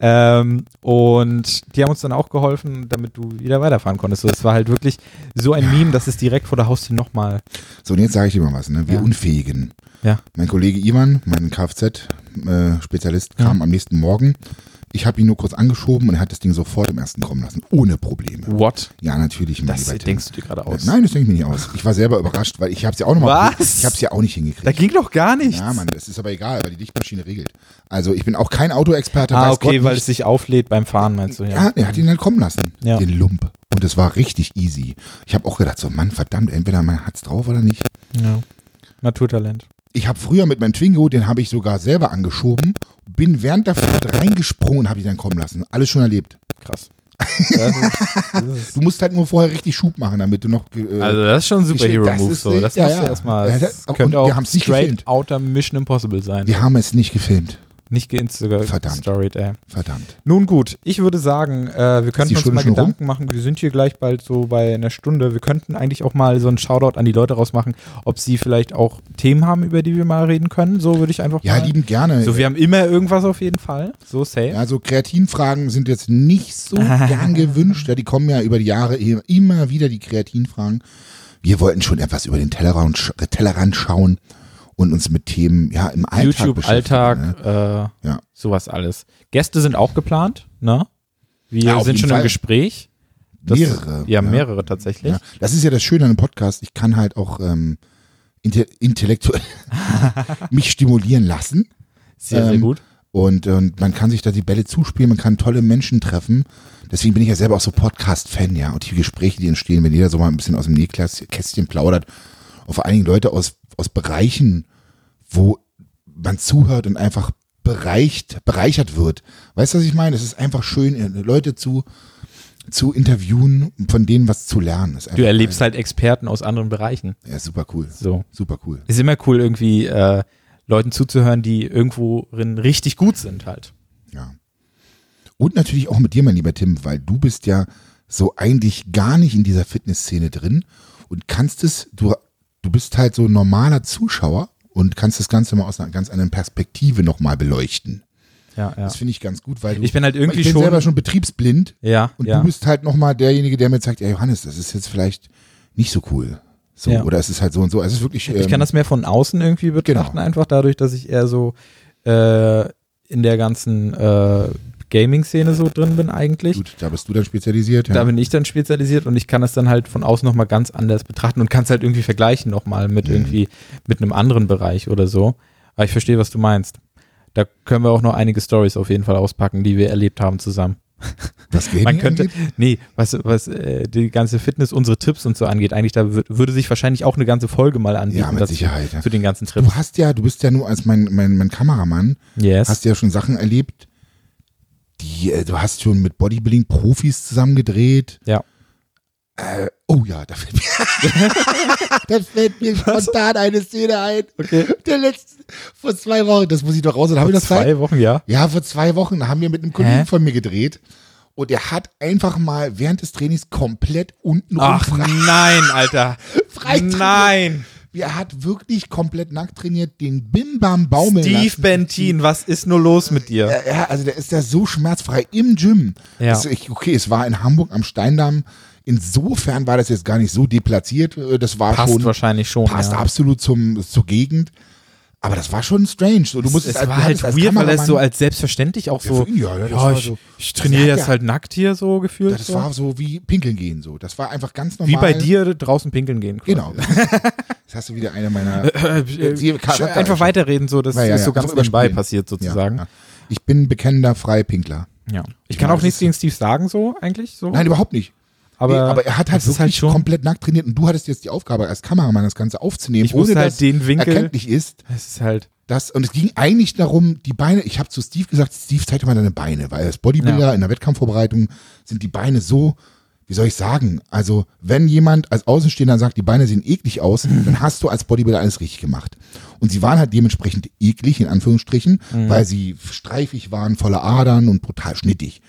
S2: Ähm, und die haben uns dann auch geholfen, damit du wieder weiterfahren konntest. So, es war halt wirklich so ein Meme, dass es direkt vor der Haustür nochmal.
S1: So, und jetzt sage ich dir mal was, ne? Wir
S2: Ja.
S1: Unfähigen.
S2: Ja.
S1: Mein Kollege Ivan, mein Kfz-Spezialist, kam am nächsten Morgen. Ich habe ihn nur kurz angeschoben und er hat das Ding sofort im ersten kommen lassen. Ohne Probleme.
S2: What?
S1: Ja, natürlich. mein
S2: Das denkst du dir gerade aus.
S1: Nein, das denke ich mir nicht aus. Ich war selber überrascht, weil ich habe es ja auch noch mal.
S2: Was?
S1: Ich habe es ja auch nicht hingekriegt.
S2: Da ging doch gar nichts.
S1: ja, Mann, das ist aber egal, weil die Dichtmaschine regelt. Also ich bin auch kein Autoexperte.
S2: ah, okay,
S1: Gott
S2: weil
S1: nicht.
S2: es sich auflädt beim Fahren, meinst du?
S1: Ja, er hat ihn dann kommen lassen,
S2: Ja.
S1: den Lump. Und es war richtig easy. Ich habe auch gedacht, so Mann, verdammt, entweder man hat's drauf oder nicht.
S2: ja. Naturtalent.
S1: Ich habe früher mit meinem Twingo, den habe ich sogar selber angeschoben, bin während der Fahrt reingesprungen und habe ihn dann kommen lassen. Alles schon erlebt.
S2: Krass. *laughs*
S1: Du musst halt nur vorher richtig Schub machen, damit du noch. Äh,
S2: also das ist schon ein
S1: das
S2: Superhero-Move.
S1: ist-
S2: So. Das
S1: ja,
S2: musst
S1: ja.
S2: du erstmal.
S1: Ja,
S2: Das könnte
S1: wir
S2: auch
S1: nicht
S2: straight
S1: gefilmt.
S2: outer Mission Impossible sein.
S1: wir haben es nicht gefilmt.
S2: Nicht.
S1: Verdammt.
S2: ey.
S1: Verdammt.
S2: Nun gut, ich würde sagen, äh, wir könnten uns mal
S1: schon rum?
S2: Gedanken machen. Wir sind hier gleich bald so bei einer Stunde. Wir könnten eigentlich auch mal so einen Shoutout an die Leute rausmachen, ob sie vielleicht auch Themen haben, über die wir mal reden können. So würde ich einfach
S1: Ja,
S2: mal.
S1: lieben gerne.
S2: So, wir haben immer irgendwas auf jeden Fall. So safe.
S1: Ja, so Kreatinfragen sind jetzt nicht so *laughs* gern gewünscht. Ja, die kommen ja über die Jahre immer wieder, die Kreatinfragen. Wir wollten schon etwas über den Tellerrand, Tellerrand schauen und uns mit Themen ja, im Alltag
S2: YouTube, Alltag,
S1: Ne?
S2: äh,
S1: Ja.
S2: sowas alles. Gäste sind auch geplant, ne? Wir
S1: Ja,
S2: sind schon
S1: Fall.
S2: im Gespräch. Das-
S1: Mehrere.
S2: Ja, mehrere tatsächlich.
S1: Ja. Das ist ja das Schöne an einem Podcast. Ich kann halt auch ähm, inte intellektuell *laughs* mich stimulieren lassen.
S2: Sehr, sehr
S1: Ähm,
S2: gut.
S1: Und, und man kann sich da die Bälle zuspielen, man kann tolle Menschen treffen. Deswegen bin ich ja selber auch so Podcast-Fan, ja. Und die Gespräche, die entstehen, wenn jeder so mal ein bisschen aus dem Nähkästchen plaudert. Und vor allen Dingen Leute aus, aus Bereichen, wo man zuhört und einfach bereicht, bereichert wird. Weißt du, was ich meine? Es ist einfach schön, äh, Leute zu, zu interviewen, von denen was zu lernen.
S2: Du erlebst
S1: geil.
S2: halt Experten aus anderen Bereichen.
S1: Ja, super cool.
S2: So.
S1: Super cool.
S2: Ist immer cool, irgendwie äh, Leuten zuzuhören, die irgendworin richtig gut sind halt.
S1: Ja. Und natürlich auch mit dir, mein lieber Tim, weil du bist ja so eigentlich gar nicht in dieser Fitnessszene drin und kannst es, du, du bist halt so ein normaler Zuschauer und kannst das Ganze mal aus einer ganz anderen Perspektive nochmal beleuchten.
S2: Ja, ja.
S1: Das finde ich ganz gut, weil du,
S2: Ich bin halt irgendwie
S1: ich bin
S2: schon-
S1: selber schon betriebsblind
S2: Ja,
S1: und
S2: ja.
S1: du bist halt nochmal derjenige, der mir sagt, ja Johannes, das ist jetzt vielleicht nicht so cool. So,
S2: Ja.
S1: oder es ist halt so und so. Es ist wirklich.
S2: Ich kann
S1: ähm,
S2: das mehr von außen irgendwie betrachten,
S1: Genau.
S2: einfach dadurch, dass ich eher so äh, in der ganzen äh, Gaming-Szene so drin bin eigentlich.
S1: gut, da bist du dann spezialisiert. Ja.
S2: Da bin ich dann spezialisiert und ich kann das dann halt von außen nochmal ganz anders betrachten und kann es halt irgendwie vergleichen nochmal mit
S1: Mhm.
S2: irgendwie, mit einem anderen Bereich oder so. Aber ich verstehe, was du meinst. Da können wir auch noch einige Stories auf jeden Fall auspacken, die wir erlebt haben zusammen.
S1: was *laughs* Gaming
S2: Man könnte,
S1: angeht.
S2: nee, was, was äh, die ganze Fitness, unsere Tipps und so angeht, eigentlich, da würd, würde sich wahrscheinlich auch eine ganze Folge mal anbieten.
S1: Ja, mit Sicherheit. Ja.
S2: Zu den ganzen Trips.
S1: Du hast ja, du bist ja nur als mein, mein, mein Kameramann,
S2: Yes.
S1: hast ja schon Sachen erlebt, die, äh, du hast schon mit Bodybuilding-Profis zusammen gedreht.
S2: Ja.
S1: Äh, oh ja, da fällt mir, *laughs* da fällt mir spontan eine Szene ein.
S2: Okay.
S1: Der letzte, vor zwei Wochen, das muss ich doch raus, ich das Zeit?
S2: Zwei Wochen, ja.
S1: Ja, vor zwei Wochen haben wir mit einem Kollegen
S2: Hä?
S1: von mir gedreht. Und er hat einfach mal während des Trainings komplett unten
S2: Ach nein, Alter. *laughs*
S1: frei trainiert.
S2: Nein.
S1: Er hat wirklich komplett nackt trainiert, den Bim-Bam baumeln
S2: Steve
S1: lassen.
S2: Bentin, was ist nur los mit dir?
S1: Ja, ja, also der ist ja so schmerzfrei im Gym.
S2: Ja.
S1: Das, ich, okay, es war in Hamburg am Steindamm. Insofern war das jetzt gar nicht so deplatziert. Äh, Das war
S2: Passt
S1: schon,
S2: wahrscheinlich schon.
S1: passt
S2: ja.
S1: absolut zum, zur Gegend. Aber das war schon strange. So, du musst
S2: es war
S1: du
S2: halt
S1: hattest als
S2: weird, weil es so als selbstverständlich auch
S1: Ja,
S2: so,
S1: ja, das
S2: ja,
S1: war
S2: ich,
S1: so-
S2: ich trainiere
S1: das
S2: jetzt
S1: ja-
S2: halt nackt hier so gefühlt.
S1: das
S2: so.
S1: war so wie pinkeln gehen. So. Das war einfach ganz normal.
S2: Wie bei dir draußen pinkeln gehen. quasi.
S1: Genau. *laughs* Jetzt hast du wieder eine meiner.
S2: Äh, äh, sch- einfach weiterreden, so das
S1: Ja, ja,
S2: ist so
S1: ja,
S2: ganz nebenbei passiert sozusagen.
S1: Ja, ja. Ich bin bekennender Freipinkler.
S2: Ja. Ich kann
S1: Ja,
S2: auch
S1: das
S2: nichts gegen Steve sagen, so eigentlich. So.
S1: Nein, überhaupt nicht.
S2: Aber,
S1: nee, aber er hat halt
S2: das ist
S1: wirklich
S2: halt schon,
S1: komplett nackt trainiert und du hattest jetzt die Aufgabe als Kameramann das Ganze aufzunehmen,
S2: Ich
S1: ohne
S2: halt
S1: dass
S2: den Winkel-
S1: erkenntlich ist,
S2: Es ist halt,
S1: dass und es ging eigentlich darum, die Beine. Ich habe zu Steve gesagt, Steve zeig dir mal deine Beine, weil als Bodybuilder
S2: Ja.
S1: in der Wettkampfvorbereitung sind die Beine so, wie soll ich sagen? Also wenn jemand als Außenstehender sagt, die Beine sehen eklig aus, dann hast du als Bodybuilder alles richtig gemacht. Und sie waren halt dementsprechend eklig in Anführungsstrichen,
S2: Mhm.
S1: weil sie streifig waren, voller Adern und brutal schnittig.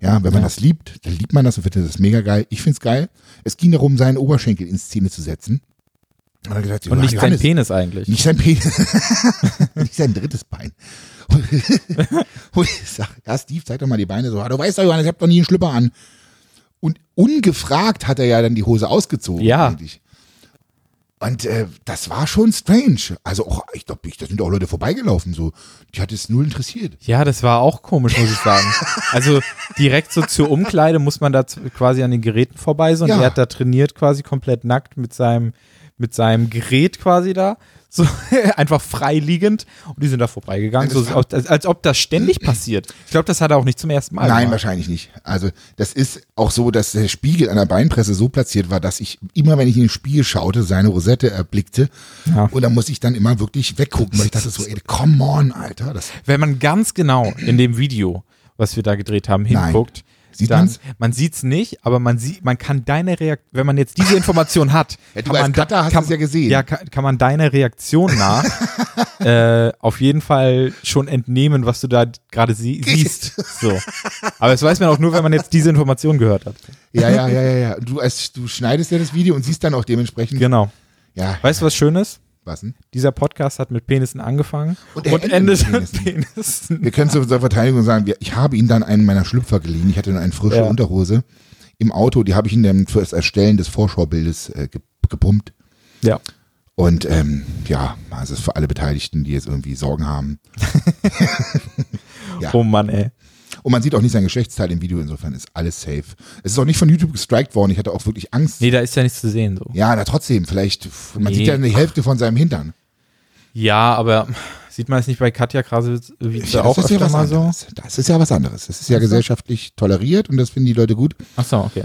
S1: Ja, wenn man
S2: Ja.
S1: das liebt, dann liebt man das und findet das mega geil. Ich find's geil. Es ging darum, seinen Oberschenkel in Szene zu setzen. Und, dann gesagt,
S2: Und nicht sein Penis eigentlich.
S1: Nicht sein Penis. *laughs* nicht sein drittes Bein. Und, *laughs* und ich sag, ja, Steve, zeig doch mal die Beine so. "Ah, Du weißt doch, Johannes, ich hab doch nie einen Schlüpper an. Und ungefragt hat er ja dann die Hose ausgezogen.
S2: Ja.
S1: Eigentlich. Und äh, das war schon strange. Also auch, ich glaube, da sind auch Leute vorbeigelaufen. So, die hat es null interessiert.
S2: Ja, das war auch komisch, muss ich sagen. *laughs* Also direkt so zur Umkleide muss man da quasi an den Geräten vorbei so und
S1: Ja.
S2: er hat da trainiert quasi komplett nackt mit seinem mit seinem Gerät quasi da. So *laughs* einfach freiliegend und die sind da vorbeigegangen, so, als, als ob das ständig *clears throat* passiert. Ich glaube, das hat er auch nicht zum ersten Mal
S1: Nein,
S2: gemacht.
S1: wahrscheinlich nicht. Also das ist auch so, dass der Spiegel an der Beinpresse so platziert war, dass ich immer, wenn ich in den Spiegel schaute, seine Rosette erblickte.
S2: Ja.
S1: Und da muss ich dann immer wirklich weggucken, weil ich dachte so, ey, come on, Alter. Das,
S2: Wenn man ganz genau in dem Video, was wir da gedreht haben,
S1: Nein. Sieht
S2: dann,
S1: man's?
S2: man sieht's nicht, aber man sieht, man kann deine Reaktion, wenn man jetzt diese Information hat, *laughs*
S1: Ja, du
S2: kann
S1: als Cutter hast es ja gesehen.
S2: Ja, kann, kann man deiner Reaktion nach *laughs* äh, auf jeden Fall schon entnehmen, was du da gerade sie siehst. So. Aber das weiß man auch nur, wenn man jetzt diese Information gehört hat.
S1: ja, ja, ja, ja, ja. Du, als, du schneidest ja das Video und siehst dann auch dementsprechend.
S2: Genau.
S1: Ja,
S2: Weißt du, was Schönes?
S1: Was denn?
S2: Dieser Podcast hat mit Penissen angefangen
S1: Und
S2: und,
S1: endet mit
S2: mit Penissen.
S1: Wir können zu unserer Verteidigung sagen, ich habe ihn dann einen meiner Schlüpfer geliehen. Ich hatte dann eine frische
S2: Ja.
S1: Unterhose im Auto. Die habe ich ihm dann für das Erstellen des Vorschaubildes äh, ge- gepumpt.
S2: Ja.
S1: Und ähm, ja, also für alle Beteiligten, die jetzt irgendwie Sorgen haben. *laughs* Ja.
S2: Oh Mann, ey.
S1: Und man sieht auch nicht sein Geschlechtsteil im Video, insofern ist alles safe. Es ist auch nicht von YouTube gestrikt worden. Ich hatte auch wirklich Angst.
S2: Nee, da ist ja nichts zu sehen so.
S1: Ja, na trotzdem, vielleicht, man
S2: Nee.
S1: sieht ja die Hälfte von seinem Hintern.
S2: Ja, aber sieht man es nicht bei Katja Krasowitz
S1: Ja,
S2: auch
S1: das ist ja was
S2: mal so?
S1: Das ist ja was anderes. Das ist ja gesellschaftlich toleriert und das finden die Leute gut.
S2: Achso, okay.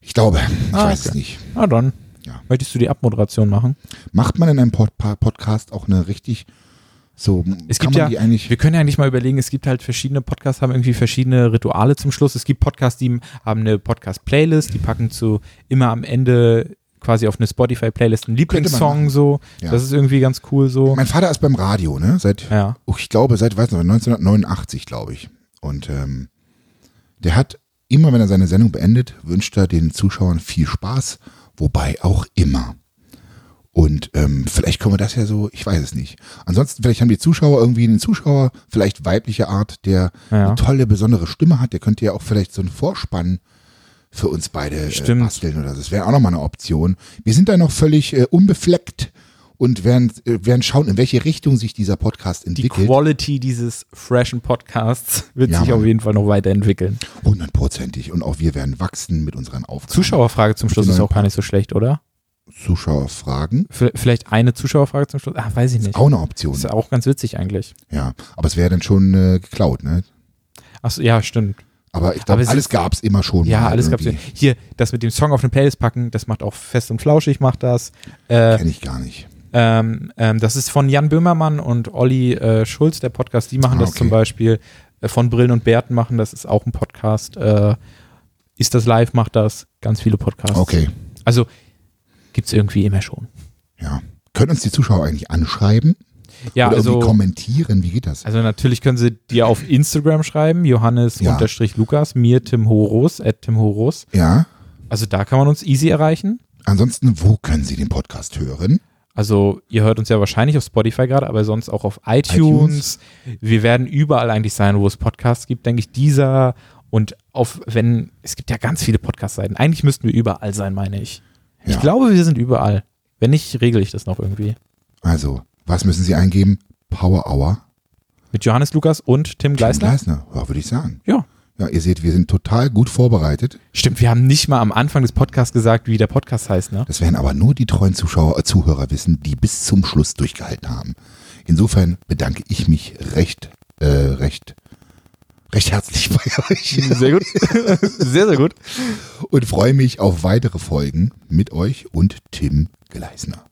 S1: Ich glaube, ich
S2: Ah,
S1: weiß es
S2: okay.
S1: nicht.
S2: Na dann.
S1: Ja.
S2: Möchtest du die Abmoderation machen?
S1: Macht man in einem Pod Podcast auch eine richtig so,
S2: Es
S1: kann
S2: gibt ja, wir können ja eigentlich mal überlegen, es gibt halt verschiedene Podcasts, haben irgendwie verschiedene Rituale zum Schluss. Es gibt Podcasts, die haben eine Podcast-Playlist, die packen zu immer am Ende quasi auf eine Spotify-Playlist einen Lieblingssong so.
S1: Ja.
S2: Das ist irgendwie ganz cool so.
S1: mein Vater ist beim Radio, ne, seit,
S2: Ja.
S1: oh, ich glaube, seit, weiß nicht, 1989, glaube ich. Und ähm, der hat immer, wenn er seine Sendung beendet, wünscht er den Zuschauern viel Spaß, wobei auch immer. Und ähm, vielleicht können wir das ja so, ich weiß es nicht. Ansonsten, vielleicht haben die Zuschauer irgendwie einen Zuschauer, vielleicht weiblicher Art, der
S2: Ja.
S1: eine tolle, besondere Stimme hat. Der könnte ja auch vielleicht so einen Vorspann für uns beide äh, basteln oder so. Das wäre auch nochmal eine Option. Wir sind da noch völlig äh, unbefleckt und werden, äh, werden schauen, in welche Richtung sich dieser Podcast
S2: Die
S1: entwickelt.
S2: Quality dieses freshen Podcasts wird
S1: Ja,
S2: sich auf jeden Fall noch weiterentwickeln.
S1: Hundertprozentig. Und auch wir werden wachsen mit unseren Aufgaben.
S2: Zuschauerfrage zum Schluss
S1: die
S2: ist auch gar nicht so schlecht, oder?
S1: Zuschauerfragen.
S2: Vielleicht eine Zuschauerfrage zum Schluss? Ach, weiß ich nicht.
S1: Auch eine Option.
S2: Ist auch ganz witzig eigentlich.
S1: Ja, aber es wäre dann schon äh, geklaut, ne?
S2: Achso, ja, stimmt.
S1: Aber ich glaube,
S2: es
S1: alles
S2: ist-
S1: gab's immer schon.
S2: Ja, alles gab's.
S1: irgendwie.
S2: Hier, das mit dem Song auf eine Playlist packen, das macht auch Fest und Flauschig, macht das. Äh,
S1: Kenn ich gar nicht.
S2: ähm, ähm, das ist von Jan Böhmermann und Olli äh, Schulz, der Podcast. Die machen
S1: Ah,
S2: das
S1: okay.
S2: zum Beispiel. Äh, von Brillen und Bärten machen das, ist auch ein Podcast. Äh, ist das live, macht das. Ganz viele Podcasts.
S1: Okay,
S2: Also gibt's irgendwie immer schon.
S1: ja. Können uns die Zuschauer eigentlich anschreiben?
S2: Ja,
S1: Oder
S2: also.
S1: irgendwie kommentieren? Wie geht das?
S2: Also natürlich können sie dir auf Instagram schreiben, Johannes
S1: Ja.
S2: mir Tim Horus, at Tim Horus.
S1: Ja.
S2: Also da kann man uns easy erreichen.
S1: Ansonsten, wo können Sie den Podcast hören?
S2: Also ihr hört uns ja wahrscheinlich auf Spotify gerade, aber sonst auch auf iTunes. Wir werden überall eigentlich sein, wo es Podcasts gibt, denke ich. Dieser und auf, wenn, es gibt ja ganz viele Podcast-Seiten. Eigentlich müssten wir überall sein, meine ich. Ich
S1: Ja.
S2: glaube, wir sind überall. Wenn nicht, regle ich das noch irgendwie.
S1: Also, was müssen Sie eingeben? Power Hour.
S2: Mit Johannes Lukas und Tim Gleisner.
S1: Gleisner, ja, würde ich sagen.
S2: Ja.
S1: Ja, ihr seht, wir sind total gut vorbereitet.
S2: Stimmt, wir haben nicht mal am Anfang des Podcasts gesagt, wie der Podcast heißt, ne?
S1: Das werden aber nur die treuen Zuschauer, äh, Zuhörer wissen, die bis zum Schluss durchgehalten haben. Insofern bedanke ich mich recht, äh, recht, recht herzlich bei euch
S2: Sehr gut. *laughs* sehr, sehr gut.
S1: und freue mich auf weitere Folgen mit euch und Tim Gleisner.